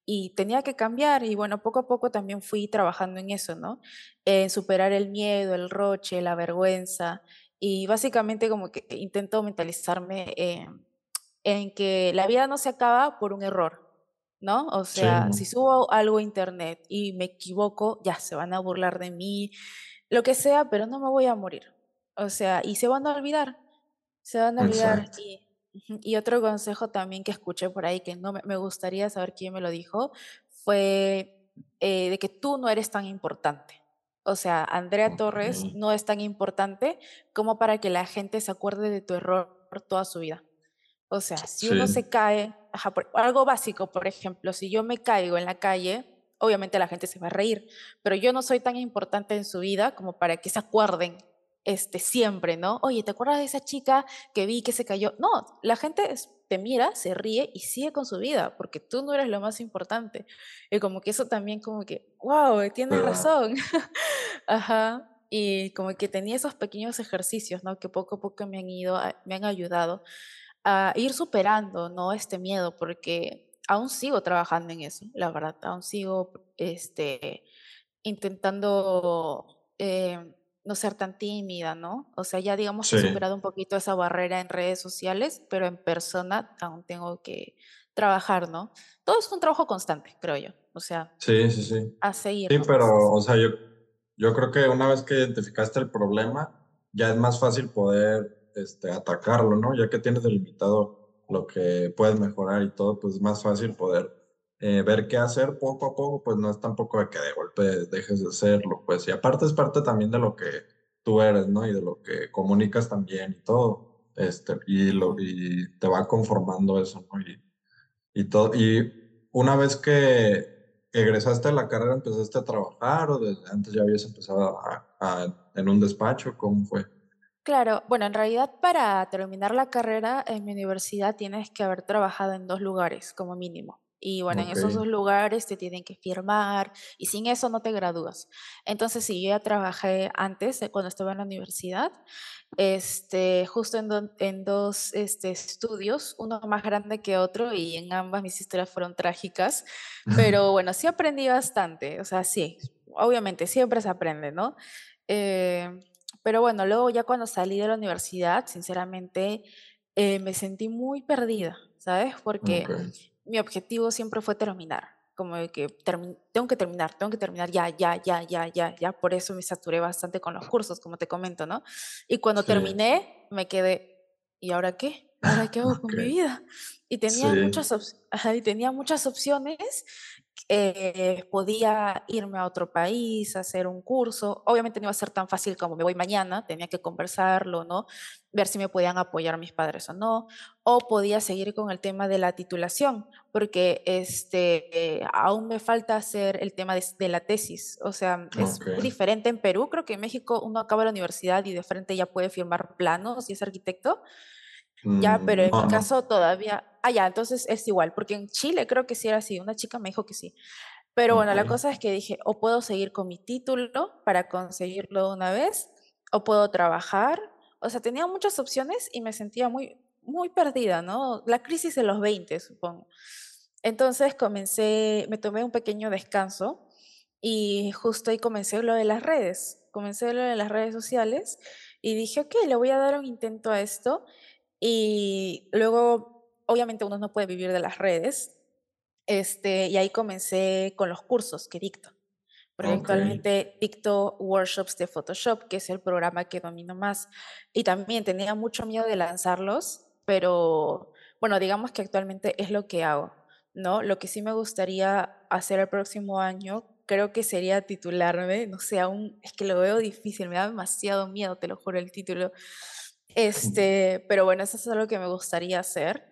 S2: y tenía que cambiar y bueno, poco a poco también fui trabajando en eso, ¿no? En superar el miedo, el roche, la vergüenza y básicamente como que intento mentalizarme en que la vida no se acaba por un error, ¿no? O sea, si subo algo a internet y me equivoco, ya se van a burlar de mí, lo que sea, pero no me voy a morir. O sea, y se van a olvidar, se van a olvidar y y otro consejo también que escuché por ahí, que no me, gustaría saber quién me lo dijo, fue eh, de que tú no eres tan importante. O sea, Andrea Torres no es tan importante como para que la gente se acuerde de tu error toda su vida. O sea, si uno se cae, algo básico, por ejemplo, si yo me caigo en la calle, obviamente la gente se va a reír, pero yo no soy tan importante en su vida como para que se acuerden este, siempre, ¿no? Oye, ¿te acuerdas de esa chica que vi que se cayó? No, la gente te mira, se ríe y sigue con su vida, porque tú no eres lo más importante. Y como que eso también como que, wow, tienes razón. Ajá. Y como que tenía esos pequeños ejercicios, ¿no? Que poco a poco me han ido, me han ayudado a ir superando, ¿no? Este miedo, porque aún sigo trabajando en eso, la verdad, aún sigo, este, intentando eh, no ser tan tímida, ¿no? O sea, ya digamos que he superado un poquito esa barrera en redes sociales, pero en persona aún tengo que trabajar, ¿no? Todo es un trabajo constante, creo yo. O sea,
S1: sí, sí, sí.
S2: a seguir.
S1: Sí, pero, o sea, yo, yo creo que una vez que identificaste el problema, ya es más fácil poder este, atacarlo, ¿no? Ya que tienes delimitado lo que puedes mejorar y todo, pues es más fácil poder eh, ver qué hacer poco a poco, pues no es tampoco de que de golpe dejes de hacerlo, pues y aparte es parte también de lo que tú eres, ¿no? Y de lo que comunicas también y todo, este, y, lo, y te va conformando eso, ¿no? Y, y, todo, y una vez que egresaste de la carrera, empezaste a trabajar o antes ya habías empezado a, en un despacho, ¿cómo fue?
S2: Claro, bueno, en realidad para terminar la carrera en mi universidad tienes que haber trabajado en dos lugares como mínimo. Y bueno, en esos dos lugares te tienen que firmar y sin eso no te gradúas. Entonces, sí, yo ya trabajé antes, cuando estaba en la universidad, este, justo en, en dos este, estudios, uno más grande que otro y en ambas mis historias fueron trágicas, pero bueno, sí aprendí bastante, o sea, sí, obviamente siempre se aprende, ¿no? Eh, pero bueno, luego ya cuando salí de la universidad, sinceramente, eh, me sentí muy perdida, ¿sabes? Porque mi objetivo siempre fue terminar. como de que tengo que terminar, tengo que terminar ya, ya, ya, ya, ya, ya. Por eso me saturé bastante con los cursos, como te comento, ¿no? Y cuando terminé, me quedé, ¿y ahora qué? ¿Ahora qué hago con mi vida? Y tenía, muchas, y tenía muchas opciones eh, podía irme a otro país, hacer un curso. Obviamente no iba a ser tan fácil como me voy mañana, tenía que conversarlo, ¿no? Ver si me podían apoyar mis padres o no. O podía seguir con el tema de la titulación, porque este, aún me falta hacer el tema de, la tesis. O sea, es muy diferente en Perú. Creo que en México uno acaba la universidad y de frente ya puede firmar planos y es arquitecto. Ya, pero en mi caso todavía, ah, ya, entonces es igual, porque en Chile creo que sí era así, una chica me dijo que sí. Pero bueno, la cosa es que dije, o puedo seguir con mi título para conseguirlo una vez, o puedo trabajar. O sea, tenía muchas opciones y me sentía muy, muy perdida, ¿no? La crisis de los 20, supongo. Entonces comencé, me tomé un pequeño descanso y justo ahí comencé lo de las redes. Comencé lo de las redes sociales y dije, ok, le voy a dar un intento a esto y luego, obviamente uno no puede vivir de las redes, este, y ahí comencé con los cursos que dicto. Porque actualmente dicto workshops de Photoshop, que es el programa que domino más. Y también tenía mucho miedo de lanzarlos, pero bueno, digamos que actualmente es lo que hago, ¿no? Lo que sí me gustaría hacer el próximo año, creo que sería titularme, no sé, aún es que lo veo difícil, me da demasiado miedo, te lo juro, el título. Este, pero bueno, eso es algo que me gustaría hacer.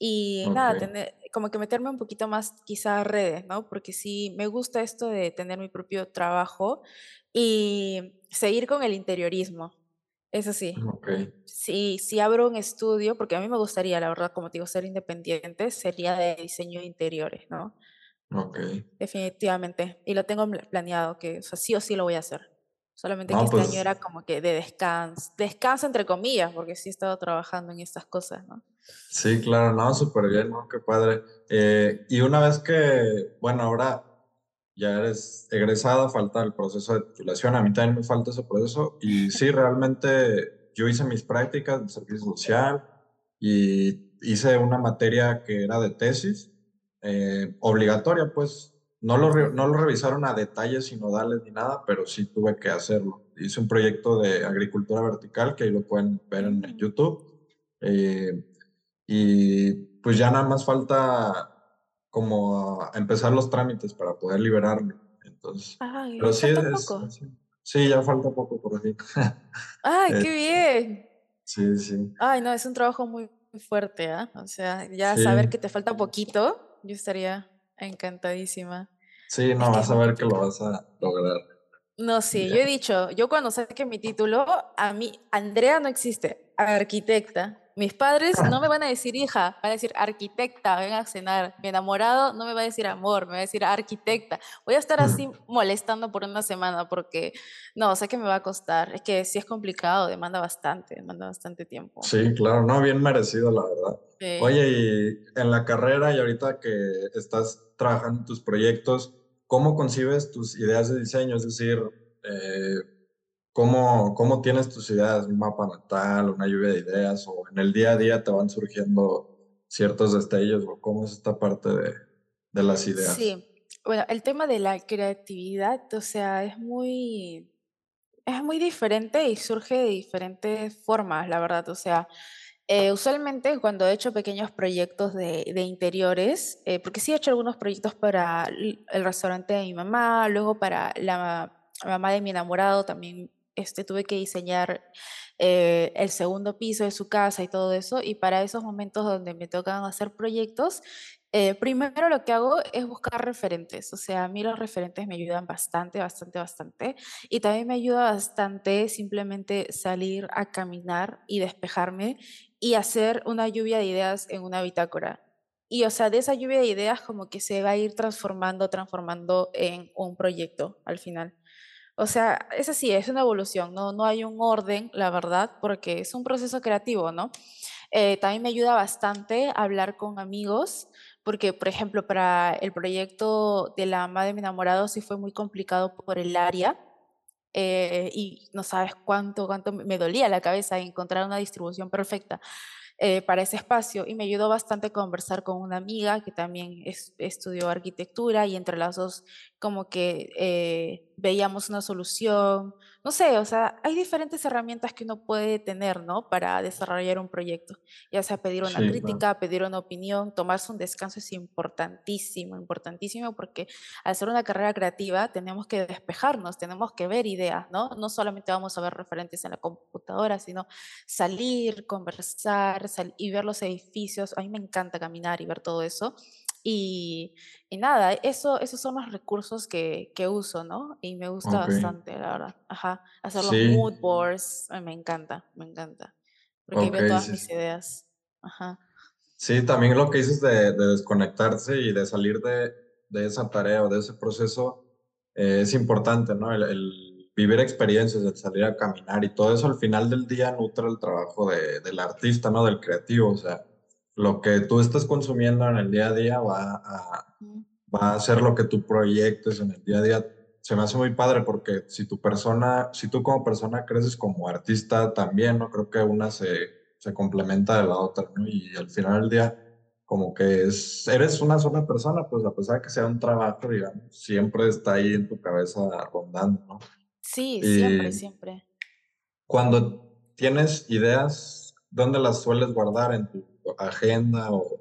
S2: Y nada, tener, como que meterme un poquito más quizá a redes, ¿no? Porque sí, me gusta esto de tener mi propio trabajo y seguir con el interiorismo. Eso sí.
S1: Okay.
S2: Sí, si abro un estudio, porque a mí me gustaría, la verdad, como te digo, ser independiente, sería de diseño de interiores, ¿no?
S1: Ok.
S2: Definitivamente. Y lo tengo planeado, que o sea, sí o sí lo voy a hacer. Solamente que este año pues era como que de descanso, descanso entre comillas, porque sí he estado trabajando en estas cosas, ¿no?
S1: Sí, claro, no, súper bien, ¿no? Qué padre. Eh, y una vez que, bueno, ahora ya eres egresada, falta el proceso de titulación, a mí también me falta ese proceso, y sí, realmente yo hice mis prácticas de servicio social y hice una materia que era de tesis, eh, obligatoria, pues, no lo, no lo revisaron a detalle sin nodales ni nada, pero sí tuve que hacerlo. Hice un proyecto de agricultura vertical que ahí lo pueden ver en. YouTube. Eh, y pues ya nada más falta como empezar los trámites para poder liberarlo. Entonces,
S2: Ay, pero sí, poco?
S1: sí, ya falta poco por aquí.
S2: Ay, qué bien.
S1: Sí, sí.
S2: Ay, no, es un trabajo muy fuerte, ¿ah? O sea, ya saber que te falta poquito, yo estaría encantadísima.
S1: Sí, no, vas a ver que lo vas a lograr.
S2: No, sí, yo he dicho, yo cuando saque mi título, a mí, Andrea no existe, arquitecta. Mis padres no me van a decir hija, van a decir arquitecta, ven a cenar. Mi enamorado no me va a decir amor, me va a decir arquitecta. Voy a estar así molestando por una semana porque no, sé que me va a costar. Es que sí es complicado, demanda bastante, demanda bastante tiempo.
S1: Sí, claro, no, bien merecido, la verdad. Oye, y en la carrera y ahorita que estás trabajando tus proyectos, ¿cómo concibes tus ideas de diseño? Es decir, eh, ¿Cómo, ¿Cómo tienes tus ideas? ¿Un mapa natal, una lluvia de ideas? ¿O en el día a día te van surgiendo ciertos destellos? ¿O cómo es esta parte de, de las ideas?
S2: Sí, bueno, el tema de la creatividad, o sea, es muy, es muy diferente y surge de diferentes formas, la verdad. O sea, eh, usualmente cuando he hecho pequeños proyectos de, de interiores, eh, porque sí he hecho algunos proyectos para el restaurante de mi mamá, luego para la mamá de mi enamorado también este, tuve que diseñar eh, el segundo piso de su casa y todo eso. Y para esos momentos donde me tocan hacer proyectos, eh, primero lo que hago es buscar referentes. O sea, a mí los referentes me ayudan bastante, bastante, bastante. Y también me ayuda bastante simplemente salir a caminar y despejarme y hacer una lluvia de ideas en una bitácora. Y o sea, de esa lluvia de ideas como que se va a ir transformando, transformando en un proyecto al final. O sea, es así, es una evolución, no, no hay un orden, la verdad, porque es un proceso creativo, ¿no? Eh, también me ayuda bastante hablar con amigos, porque, por ejemplo, para el proyecto de la madre de mi enamorado sí fue muy complicado por el área. Eh, y no sabes cuánto, cuánto me dolía la cabeza encontrar una distribución perfecta. eh, para ese espacio y me ayudó bastante conversar con una amiga que también estudió arquitectura y entre las dos como que eh, veíamos una solución. No sé, o sea, hay diferentes herramientas que uno puede tener, ¿no? Para desarrollar un proyecto, ya sea pedir una crítica, pedir una opinión, tomarse un descanso es importantísimo, importantísimo porque al ser una carrera creativa tenemos que despejarnos, tenemos que ver ideas, ¿no? No solamente vamos a ver referentes en la computadora, sino salir, conversar y ver los edificios. A mí me encanta caminar y ver todo eso. Y, nada, eso, esos son los recursos que, que uso, ¿no? Y me gusta bastante, la verdad. Ajá. Hacer los mood boards, me encanta, me encanta. Porque ahí veo todas mis ideas. Ajá.
S1: Sí, también lo que dices de, de desconectarse y de salir de, de, esa tarea o de ese proceso eh, es importante, ¿no? El, el, vivir experiencias, el salir a caminar y todo eso al final del día nutre el trabajo de, del artista, ¿no? Del creativo, o sea lo que tú estás consumiendo en el día a día va a, va a ser lo que tú proyectes en el día a día. Se me hace muy padre porque si tu persona, si tú como persona creces como artista también, ¿no? Creo que una se, se complementa de la otra, ¿no? Y al final del día, como que es, eres una sola persona, pues a pesar de que sea un trabajo, digamos, siempre está ahí en tu cabeza rondando, ¿no?
S2: Sí, siempre, siempre.
S1: Cuando tienes ideas, ¿dónde las sueles guardar? ¿En tu agenda o,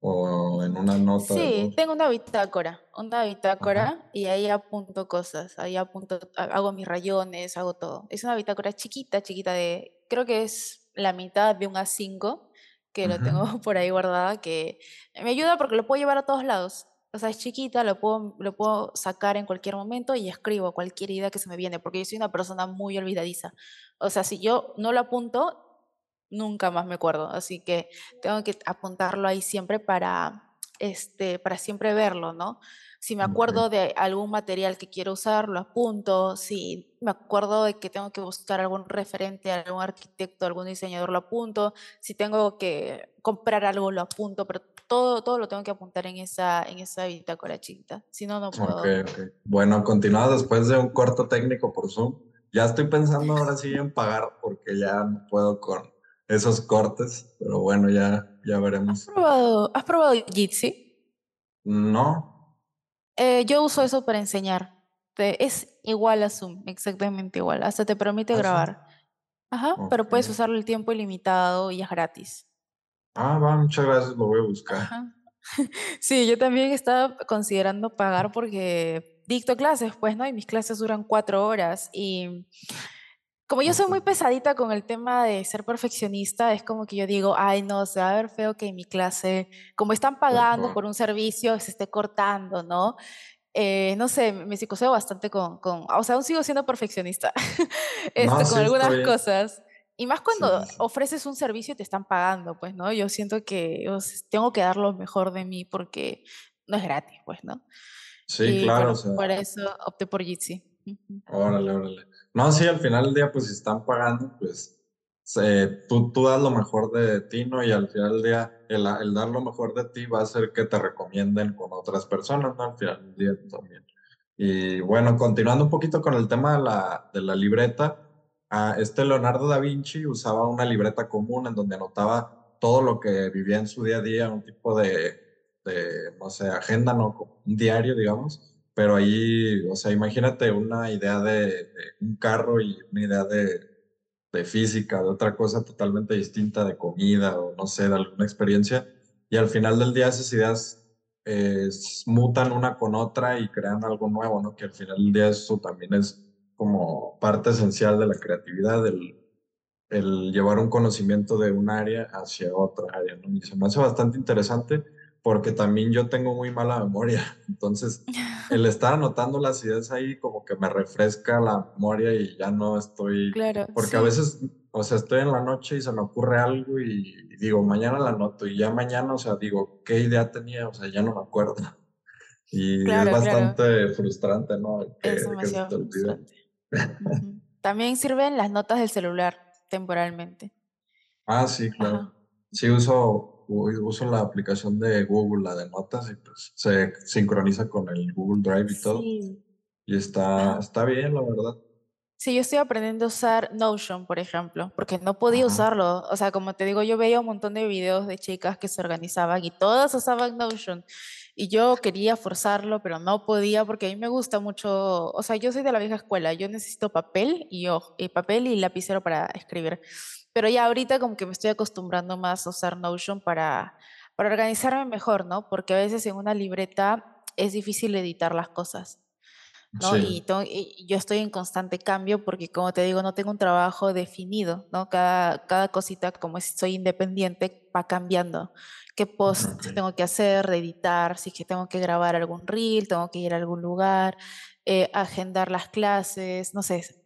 S1: o en una nota?
S2: Sí, tengo una bitácora, una bitácora y ahí apunto cosas, ahí apunto, hago mis rayones, hago todo. Es una bitácora chiquita, chiquita de, creo que es la mitad de un A5 que lo tengo por ahí guardada, que me ayuda porque lo puedo llevar a todos lados. O sea, es chiquita, lo puedo, lo puedo sacar en cualquier momento y escribo cualquier idea que se me viene, porque yo soy una persona muy olvidadiza. O sea, si yo no lo apunto, nunca más me acuerdo. Así que tengo que apuntarlo ahí siempre para, este, para siempre verlo, ¿no? Si me acuerdo de algún material que quiero usar, lo apunto. Si me acuerdo de que tengo que buscar algún referente, algún arquitecto, algún diseñador, lo apunto. Si tengo que comprar algo, lo apunto. Pero todo, todo lo tengo que apuntar en esa, en esa bitácora chiquita. Si no, no puedo.
S1: Okay, okay. Bueno, continuamos después de un corto técnico por Zoom. Ya estoy pensando ahora sí en pagar porque ya no puedo con, esos cortes, pero bueno, ya, ya veremos.
S2: ¿Has probado, ¿has probado Jitsi?
S1: No.
S2: Eh, yo uso eso para enseñar. es igual a Zoom, exactamente igual. Hasta te permite ¿Ah, grabar. Ajá, pero puedes usarlo el tiempo ilimitado y es gratis.
S1: Ah, va, muchas gracias, lo voy a buscar. Ajá.
S2: Sí, yo también estaba considerando pagar porque dicto clases, pues, ¿no? Y mis clases duran cuatro horas y como yo soy muy pesadita con el tema de ser perfeccionista, es como que yo digo, ay, no, se va a ver feo que en mi clase, como están pagando por un servicio, se esté cortando, ¿no? Eh, no sé, me psicoseo bastante con, con, o sea, aún sigo siendo perfeccionista este, con algunas cosas. Y más cuando ofreces un servicio y te están pagando, pues, ¿no? Yo siento que tengo que dar lo mejor de mí porque no es gratis, pues, ¿no?
S1: Sí, claro.
S2: Por eso opté por Jitsi.
S1: Órale, órale. No, sí, al final del día, pues si están pagando, pues tú, tú das lo mejor de ti, ¿no? Y al final del día, el, el, dar lo mejor de ti va a hacer que te recomienden con otras personas, ¿no? Al final del día también. Y bueno, continuando un poquito con el tema de la, de la libreta, a este Leonardo da Vinci usaba una libreta común en donde anotaba todo lo que vivía en su día a día, un tipo de, de no sé, agenda, ¿no? Un diario, digamos pero ahí, o sea, imagínate una idea de, un carro y una idea de, de, física, de otra cosa totalmente distinta, de comida o no sé, de alguna experiencia, y al final del día esas ideas eh, mutan una con otra y crean algo nuevo, ¿no? Que al final del día eso también es como parte esencial de la creatividad, el, el llevar un conocimiento de un área hacia otra área, ¿no? Y se me hace bastante interesante porque también yo tengo muy mala memoria. Entonces, el estar anotando las ideas ahí como que me refresca la memoria y ya no estoy...
S2: Claro.
S1: Porque a veces, o sea, estoy en la noche y se me ocurre algo y, digo, mañana la anoto y ya mañana, o sea, digo, ¿qué idea tenía? O sea, ya no me acuerdo. Y es bastante frustrante, ¿no?
S2: es demasiado frustrante. También sirven las notas del celular temporalmente.
S1: Ah, sí, claro. Sí, uso uso la aplicación de Google, la de notas, y pues se sincroniza con el Google Drive y todo. Y está, está bien, la verdad.
S2: Sí, yo estoy aprendiendo a usar Notion, por ejemplo, porque no podía usarlo. O sea, como te digo, yo veía un montón de videos de chicas que se organizaban y todas usaban Notion. Y yo quería forzarlo, pero no podía porque a mí me gusta mucho, o sea, yo soy de la vieja escuela, yo necesito papel y, y papel y lapicero para escribir. Pero ya ahorita como que me estoy acostumbrando más a usar Notion para, para organizarme mejor, ¿no? Porque a veces en una libreta es difícil editar las cosas. ¿no? Y, yo estoy en constante cambio porque, como te digo, no tengo un trabajo definido, ¿no? Cada, cada cosita, como soy independiente, va cambiando. ¿Qué post tengo que hacer, de editar? Si es que tengo que grabar algún reel, tengo que ir a algún lugar, eh, agendar las clases, no sé.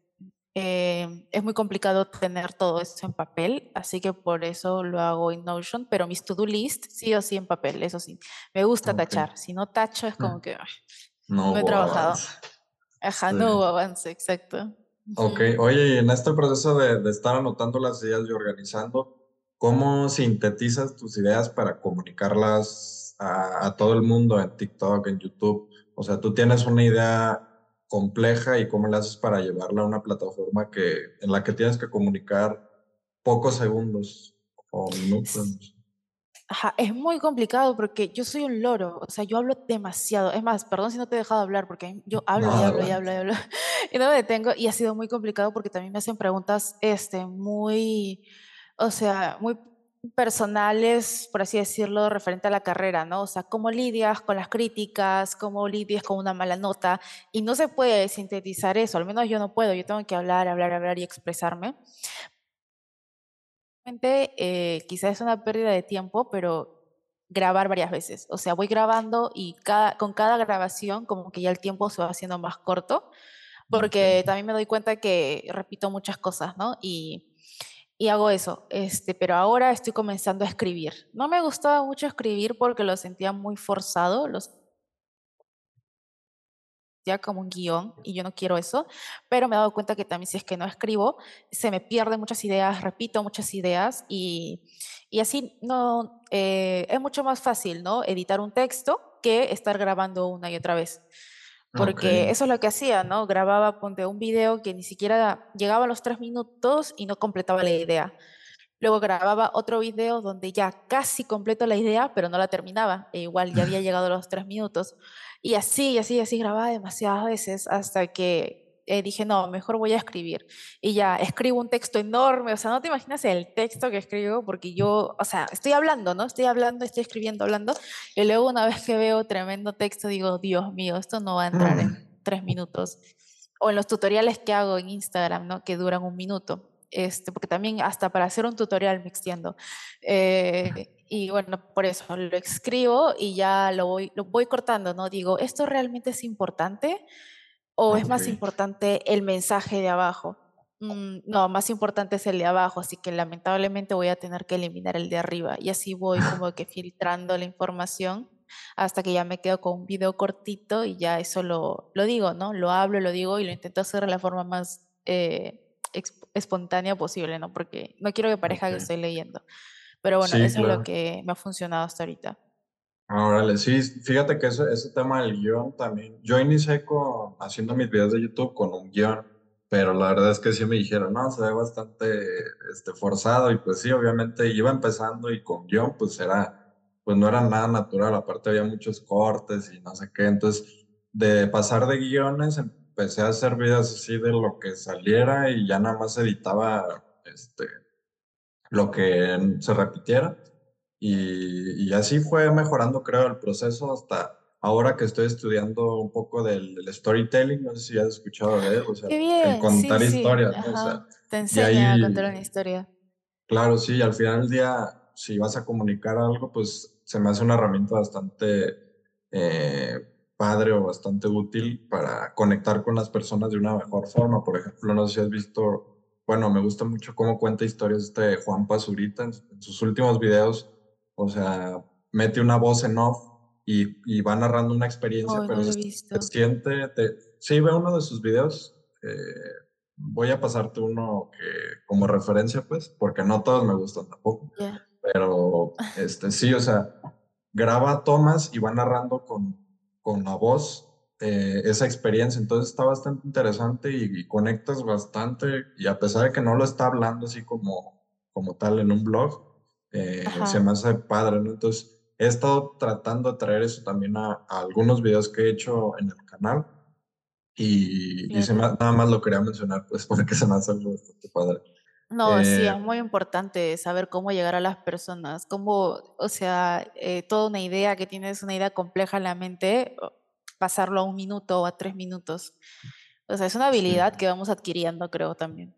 S2: Eh, es muy complicado tener todo eso en papel, así que por eso lo hago en Notion, pero mis to-do list sí o sí en papel, eso sí. Me gusta tachar, si no tacho es como que no, he trabajado. Ajá, no hubo avance, exacto.
S1: Ok, oye, y en este proceso de, estar anotando las ideas y organizando, ¿cómo sintetizas tus ideas para comunicarlas a, todo el mundo en TikTok, en YouTube? O sea, tú tienes una idea compleja y cómo la haces para llevarla a una plataforma que, en la que tienes que comunicar pocos segundos o minutos.
S2: Ajá, es muy complicado porque yo soy un loro, o sea, yo hablo demasiado. Es más, perdón si no te he dejado hablar porque yo hablo y hablo y hablo y hablo y no me detengo y ha sido muy complicado porque también me hacen preguntas este, muy, o sea, muy personales, por así decirlo, referente a la carrera, ¿no? O sea, cómo lidias con las críticas, cómo lidias con una mala nota y no se puede sintetizar eso, al menos yo no puedo, yo tengo que hablar, hablar, hablar y expresarme. Eh, quizás es una pérdida de tiempo, pero grabar varias veces. O sea, voy grabando y cada, con cada grabación como que ya el tiempo se va haciendo más corto, porque también me doy cuenta que repito muchas cosas, ¿no? Y, y hago eso, este, pero ahora estoy comenzando a escribir. No me gustaba mucho escribir porque lo sentía muy forzado, los ya como un guion y yo no quiero eso, pero me he dado cuenta que también si es que no escribo, se me pierden muchas ideas, repito muchas ideas y, y así no, eh, es mucho más fácil, ¿no? Editar un texto que estar grabando una y otra vez. Porque eso es lo que hacía, ¿no? Grababa, ponte un video que ni siquiera llegaba a los tres minutos y no completaba la idea. Luego grababa otro video donde ya casi completo la idea, pero no la terminaba. E igual ya había llegado a los tres minutos. Y así, y así, y así grababa demasiadas veces hasta que eh, dije, no, mejor voy a escribir. Y ya escribo un texto enorme. O sea, no te imaginas el texto que escribo porque yo, o sea, estoy hablando, ¿no? Estoy hablando, estoy escribiendo, hablando. Y luego una vez que veo tremendo texto, digo, Dios mío, esto no va a entrar en mm. tres minutos. O en los tutoriales que hago en Instagram, ¿no? Que duran un minuto este, porque también hasta para hacer un tutorial me extiendo. Eh, y bueno, por eso lo escribo y ya lo voy, lo voy cortando, ¿no? Digo, ¿esto realmente es importante o es más importante el mensaje de abajo? Mm, no, más importante es el de abajo, así que lamentablemente voy a tener que eliminar el de arriba y así voy como que filtrando la información hasta que ya me quedo con un video cortito y ya eso lo, lo digo, ¿no? Lo hablo, lo digo y lo intento hacer de la forma más... Eh, espontánea posible, ¿no? Porque no quiero que parezca que estoy leyendo. Pero bueno, eso es lo que me ha funcionado hasta ahorita.
S1: Órale, sí, fíjate que ese, ese tema del guion también. Yo inicié con, haciendo mis videos de YouTube con un guion, pero la verdad es que sí me dijeron, no, se ve bastante este, forzado y pues sí, obviamente iba empezando y con guion pues era, pues no era nada natural, aparte había muchos cortes y no sé qué, entonces de pasar de guiones empecé a hacer videos así de lo que saliera y ya nada más editaba este, lo que se repitiera. Y, y, así fue mejorando, creo, el proceso hasta ahora que estoy estudiando un poco del, storytelling. No sé si has escuchado de él. O sea,
S2: el
S1: contar historias.
S2: Te enseña a contar una historia.
S1: Claro, sí, al final del día, si vas a comunicar algo, pues se me hace una herramienta bastante eh, padre o bastante útil para conectar con las personas de una mejor forma. Por ejemplo, no sé si has visto, bueno, me gusta mucho cómo cuenta historias este Juan Pazurita en, sus últimos videos, o sea, mete una voz en off y, y va narrando una experiencia, pero se, siente, te, sí, ve uno de sus videos, eh, voy a pasarte uno que como referencia, pues, porque no todos me gustan tampoco, pero este, sí, o sea, graba tomas y va narrando con con la voz eh, esa experiencia. Entonces está bastante interesante y, conectas bastante. Y a pesar de que no lo está hablando así como, como tal en un blog, eh, se me hace padre, ¿no? Entonces he estado tratando de traer eso también a, algunos videos que he hecho en el canal. Y, nada más lo quería mencionar, pues porque se me hace algo bastante padre.
S2: No, sí, es eh, muy importante saber cómo llegar a las personas, cómo, o sea, toda una idea que tienes, una idea compleja en la mente, pasarlo a un minuto o a tres minutos. O sea, es una habilidad que vamos adquiriendo, creo, también.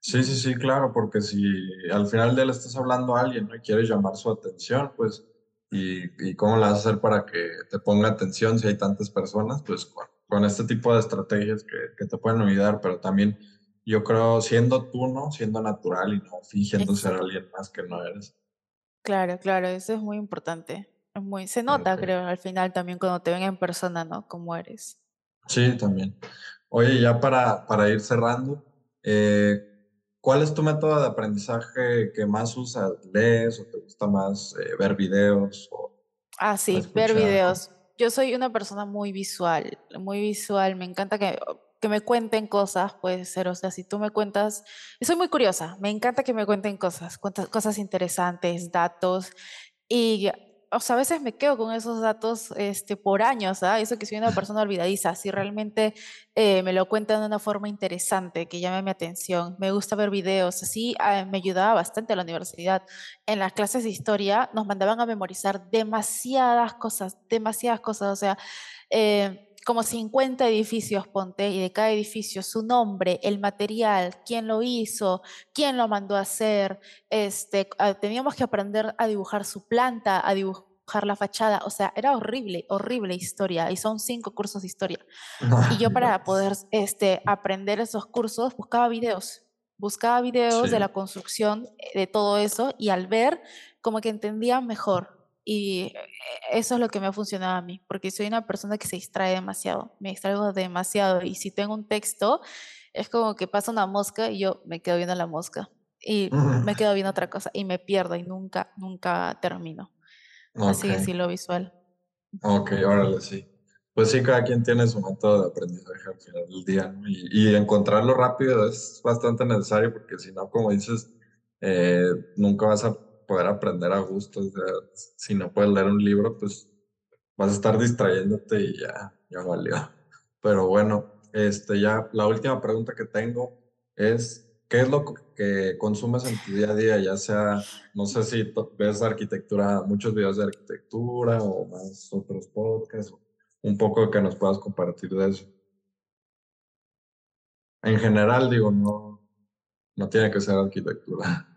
S1: Sí, sí, sí, claro, porque si al final de él estás hablando a alguien ¿no? y quieres llamar su atención, pues, y, y, cómo la vas a hacer para que te ponga atención si hay tantas personas, pues con, este tipo de estrategias que, que, te pueden ayudar, pero también yo creo siendo tú, ¿no? Siendo natural y no fingiendo ser alguien más que no eres.
S2: Claro, claro, eso es muy importante. Muy, se nota, creo, al final también cuando te ven en persona, ¿no? Cómo eres.
S1: Sí, también. Oye, ya para, para ir cerrando, eh, ¿cuál es tu método de aprendizaje que más usas? ¿Lees o te gusta más eh, ver videos? O
S2: ah, sí, ver videos. Yo soy una persona muy visual, muy visual. Me encanta que, que me cuenten cosas, puede ser. O sea, si tú me cuentas, soy muy curiosa, me encanta que me cuenten cosas, cosas interesantes, datos. Y o sea, a veces me quedo con esos datos este, por años, ¿ah? Eso que soy una persona olvidadiza, si realmente eh, me lo cuentan de una forma interesante, que llame mi atención, me gusta ver videos, así ah, me ayudaba bastante a la universidad. En las clases de historia nos mandaban a memorizar demasiadas cosas, demasiadas cosas, o sea, eh, como 50 edificios, ponte, y de cada edificio su nombre, el material, quién lo hizo, quién lo mandó a hacer. Este, teníamos que aprender a dibujar su planta, a dibujar la fachada. O sea, era horrible, horrible historia. Y son cinco cursos de historia. Y yo para poder este, aprender esos cursos buscaba videos. Buscaba videos de la construcción de todo eso y al ver como que entendía mejor y eso es lo que me ha funcionado a mí, porque soy una persona que se distrae demasiado, me distraigo demasiado y si tengo un texto, es como que pasa una mosca y yo me quedo viendo la mosca y me quedo viendo otra cosa y me pierdo y nunca, nunca termino. Así es lo visual.
S1: Ok, órale, sí. Pues sí, cada quien tiene su método de aprendizaje al final del día y, y, encontrarlo rápido es bastante necesario porque si no, como dices, eh, nunca vas a poder aprender a gusto. si no puedes leer un libro, pues vas a estar distrayéndote y ya, ya valió. Pero bueno, este, ya la última pregunta que tengo es, ¿qué es lo que consumes en tu día a día? Ya sea, no sé si ves arquitectura, muchos videos de arquitectura o más otros podcasts, un poco que nos puedas compartir de eso. En general, digo, no, no tiene que ser arquitectura.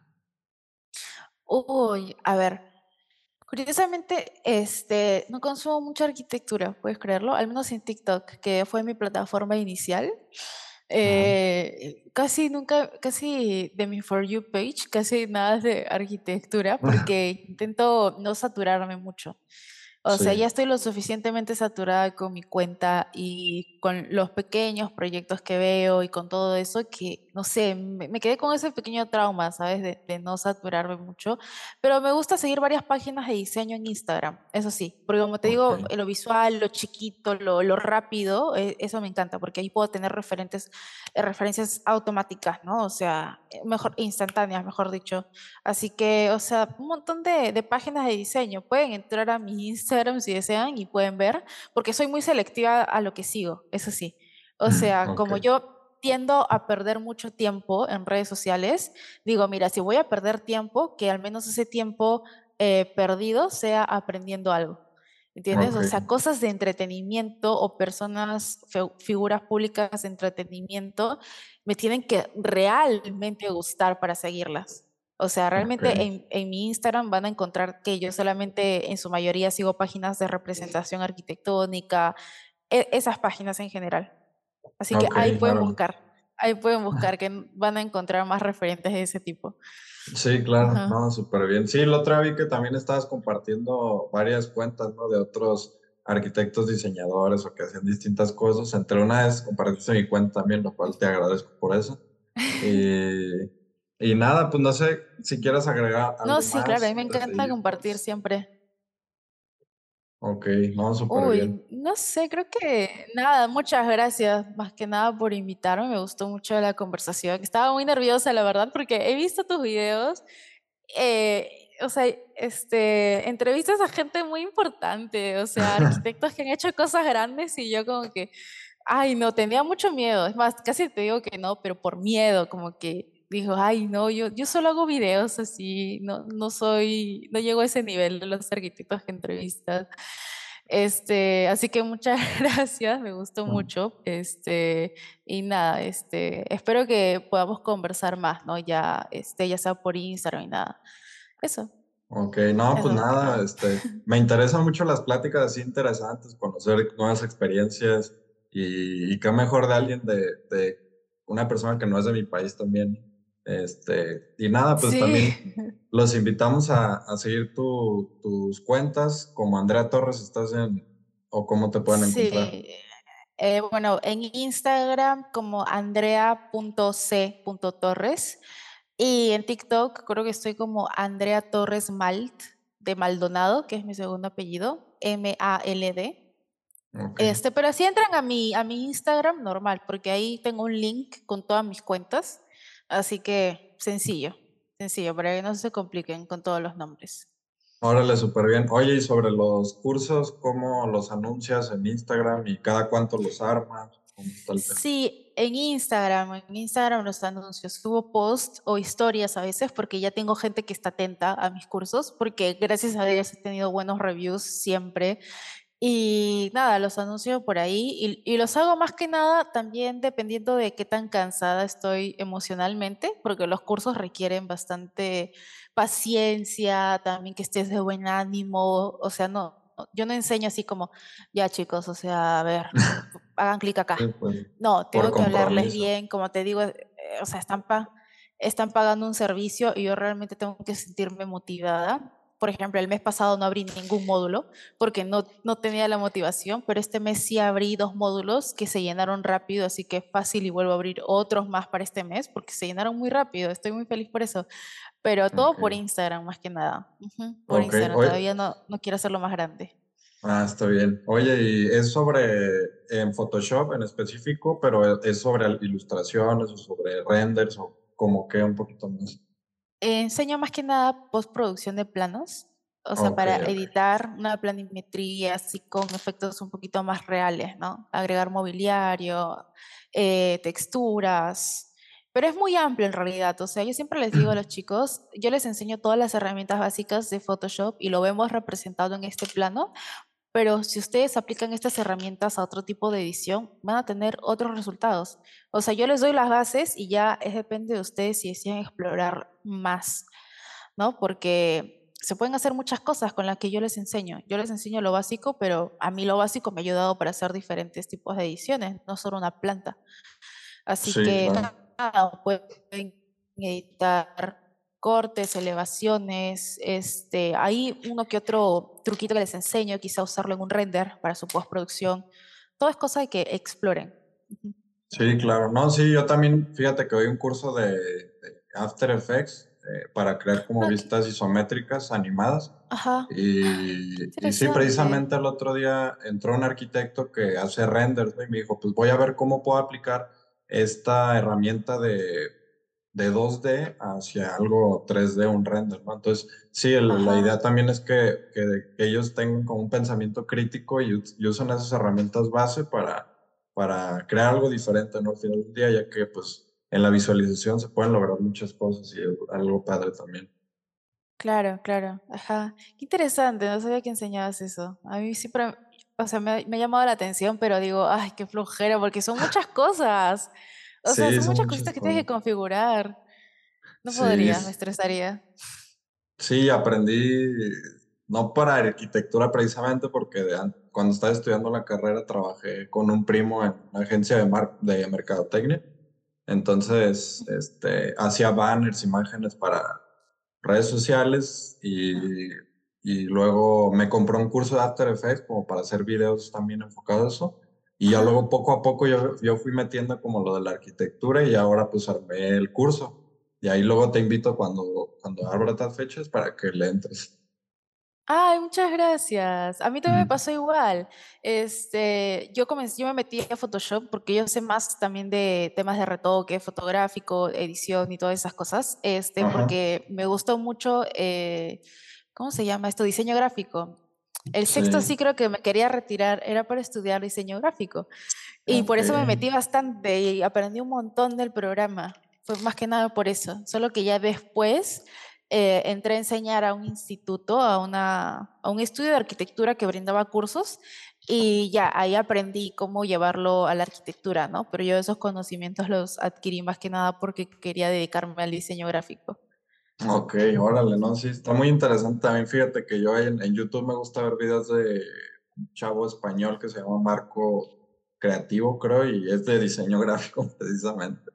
S2: Uy, a ver, curiosamente, este, no consumo mucha arquitectura, puedes creerlo, al menos en TikTok, que fue mi plataforma inicial. Eh, casi nunca, casi de mi For You page, casi nada de arquitectura, porque intento no saturarme mucho. O sea, ya estoy lo suficientemente saturada con mi cuenta y con los pequeños proyectos que veo y con todo eso que, no sé, me, quedé con ese pequeño trauma, ¿sabes? De, no saturarme mucho. Pero me gusta seguir varias páginas de diseño en Instagram, eso sí, porque como te digo, lo visual, lo chiquito, lo, lo rápido, eh, eso me encanta, porque ahí puedo tener referentes, eh, referencias automáticas, ¿no? O sea, eh, mejor, instantáneas, mejor dicho. Así que, o sea, un montón de, de páginas de diseño. Pueden entrar a mi Instagram si desean y pueden ver, porque soy muy selectiva a lo que sigo, eso sí. O mm, sea, como yo tiendo a perder mucho tiempo en redes sociales, digo, mira, si voy a perder tiempo, que al menos ese tiempo eh, perdido sea aprendiendo algo. ¿Entiendes? O sea, cosas de entretenimiento o personas, figuras públicas de entretenimiento, me tienen que realmente gustar para seguirlas. O sea, realmente en, mi Instagram van a encontrar que yo solamente en su mayoría sigo páginas de representación arquitectónica, e, esas páginas en general. Así que ahí pueden buscar, ahí pueden buscar que van a encontrar más referentes de ese tipo.
S1: Sí, claro, no, súper bien. Sí, la otra vi que también estabas compartiendo varias cuentas, ¿no? De otros arquitectos, diseñadores o que hacen distintas cosas. Entre una vez compartiste mi cuenta también, lo cual te agradezco por eso. Y y nada, pues no sé si quieres agregar algo
S2: No, sí, claro, a mí me encanta compartir siempre.
S1: Ok, no, súper bien.
S2: Uy, no sé, creo que nada, muchas gracias más que nada por invitarme, me gustó mucho la conversación, estaba muy nerviosa la verdad porque he visto tus videos, eh, o sea, este, entrevistas a gente muy importante, o sea, arquitectos que han hecho cosas grandes y yo como que, ay no, tenía mucho miedo, es más, casi te digo que no, pero por miedo, como que dijo, ay no, yo, yo solo hago videos así, no, no soy, no llego a ese nivel de los arquitectos que entrevistas. Este, así que muchas gracias, me gustó mucho. Este, y nada, este, espero que podamos conversar más, ¿no? Ya, este, ya sea por Instagram y nada. Eso,
S1: Ok, no, pues
S2: eso
S1: nada,
S2: nada.
S1: este, me interesan mucho las pláticas así interesantes, conocer nuevas experiencias y, y qué mejor de alguien de, de una persona que no es de mi país también. Este, y nada, pues
S2: Sí,
S1: también los invitamos a, a seguir tu- tus cuentas, como Andrea Torres, estás en, o cómo te pueden encontrar.
S2: sí. Eh, bueno, en Instagram como andrea.c.torres y en TikTok creo que estoy como Andrea Torres Malt de Maldonado, que es mi segundo apellido, M-A-L-D. Este, pero si entran a mi, a mi Instagram normal, porque ahí tengo un link con todas mis cuentas, así que sencillo, sencillo, para que no se compliquen con todos los nombres.
S1: órale, súper bien. Oye, y sobre los cursos, ¿cómo los anuncias en Instagram y cada cuánto los armas?
S2: Sí, en Instagram, en Instagram los anuncios, subo posts o historias a veces porque ya tengo gente que está atenta a mis cursos, porque gracias a Dios he tenido buenos reviews siempre. Y nada, los anuncio por ahí y, y los hago más que nada también dependiendo de qué tan cansada estoy emocionalmente, porque los cursos requieren bastante paciencia, también que estés de buen ánimo, o sea, no, yo no enseño así como, ya chicos, o sea, a ver, hagan clic acá.
S1: Sí, pues,
S2: No, tengo que hablarles bien, como te digo, eh, o sea, están, pa- están pagando un servicio y yo realmente tengo que sentirme motivada. Por ejemplo, el mes pasado no abrí ningún módulo porque no, no tenía la motivación, pero este mes sí abrí dos módulos que se llenaron rápido, así que fácil y vuelvo a abrir otros más para este mes porque se llenaron muy rápido. Estoy muy feliz por eso, pero todo
S1: Ok,
S2: por Instagram más que nada. Ujú, por
S1: ok.
S2: Instagram, todavía no, no quiero hacerlo más grande.
S1: ah, está bien. Oye, y es sobre, en Photoshop en específico, pero es sobre ilustraciones o sobre renders o como que un poquito más.
S2: Eh, enseño más que nada postproducción de planos, o sea, para editar una planimetría así con efectos un poquito más reales, ¿no? Agregar mobiliario, eh, texturas, pero es muy amplio en realidad, o sea, yo siempre les digo a los chicos, yo les enseño todas las herramientas básicas de Photoshop y lo vemos representado en este plano, pero si ustedes aplican estas herramientas a otro tipo de edición, van a tener otros resultados. O sea, yo les doy las bases y ya es depende de ustedes si deciden explorar más, ¿no? Porque se pueden hacer muchas cosas con las que yo les enseño. Yo les enseño lo básico, pero a mí lo básico me ha ayudado para hacer diferentes tipos de ediciones, no solo una planta. Así
S1: Sí,
S2: que
S1: claro.
S2: nada, pueden editar cortes, elevaciones, este, hay uno que otro truquito que les enseño, quizá usarlo en un render para su postproducción. Todo es cosa de que exploren.
S1: Sí, claro. No, sí, yo también, fíjate que doy un curso de After Effects eh, para crear como
S2: Ah, qué-
S1: vistas isométricas animadas.
S2: Ajá,
S1: Y, y sí, precisamente el otro día entró un arquitecto que hace renders, ¿no? Y me dijo, pues voy a ver cómo puedo aplicar esta herramienta de, de 2D hacia algo 3D, un render, ¿no? Entonces, sí, el- la idea también es que, que- que ellos tengan como un pensamiento crítico y, y usen esas herramientas base para, para crear algo diferente, ¿no? Al final del día, ya que pues en la visualización se pueden lograr muchas cosas y es algo padre también.
S2: claro, claro. Ajá. Qué interesante, no sabía que enseñabas eso. A mí siempre, o sea, me, ha me ha llamado la atención, pero digo, ay, qué flojera, porque son muchas cosas. O sea,
S1: Sí,
S2: son
S1: son
S2: muchas
S1: muchas
S2: cositas que tienes que
S1: cosas.
S2: configurar. No
S1: Sí,
S2: podría, me estresaría.
S1: Sí, aprendí, no para arquitectura precisamente, porque cuando estaba estudiando la carrera trabajé con un primo en una agencia de, mar- de mercadotecnia. Entonces, este, hacía banners, imágenes para redes sociales y, y luego me compró un curso de After Effects como para hacer videos también enfocados a eso. Y ya luego poco a poco yo, yo fui metiendo como lo de la arquitectura y ahora pues armé el curso. Y ahí luego te invito cuando, cuando abra estas fechas para que le entres.
S2: Ay, muchas gracias. A mí también me pasó igual. Este, yo comencé, yo me metí a Photoshop porque yo sé más también de temas de retoque fotográfico, edición y todas esas cosas. Este,
S1: Ajá,
S2: porque me gustó mucho, eh, ¿cómo se llama esto? Diseño gráfico. El sexto
S1: sí,
S2: sí creo que me quería retirar, era para estudiar diseño gráfico. Y por eso me metí bastante y aprendí un montón del programa. Fue más que nada por eso. Solo que ya después eh, entré a enseñar a un instituto, a, una, a un estudio de arquitectura que brindaba cursos y ya ahí aprendí cómo llevarlo a la arquitectura, ¿no? Pero yo esos conocimientos los adquirí más que nada porque quería dedicarme al diseño gráfico.
S1: ok, órale, no, sí, está muy interesante también, fíjate que yo en, en YouTube me gusta ver videos de un chavo español que se llama Marco Creativo, creo, y es de diseño gráfico precisamente,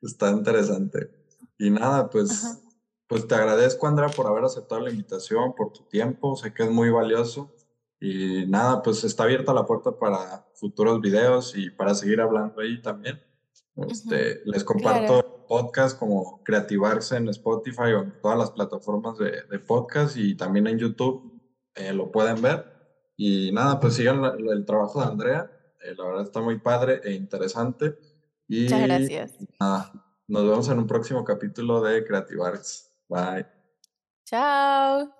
S1: está interesante. Y nada,
S2: Ajá.
S1: Pues, te agradezco, Andrea, por haber aceptado la invitación, por tu tiempo, sé que es muy valioso. Y nada, pues está abierta la puerta para futuros videos y para seguir hablando ahí también. Este, les
S2: Claro.
S1: comparto podcast como Creativarse en Spotify o en todas las plataformas de, de podcast y también en YouTube eh, lo pueden ver. Y nada, pues sigan la- el trabajo de Andrea. eh, la verdad está muy padre e interesante.
S2: Muchas
S1: Y
S2: gracias.
S1: nada, nos vemos en un próximo capítulo de Creativarse. Bye.
S2: Ciao.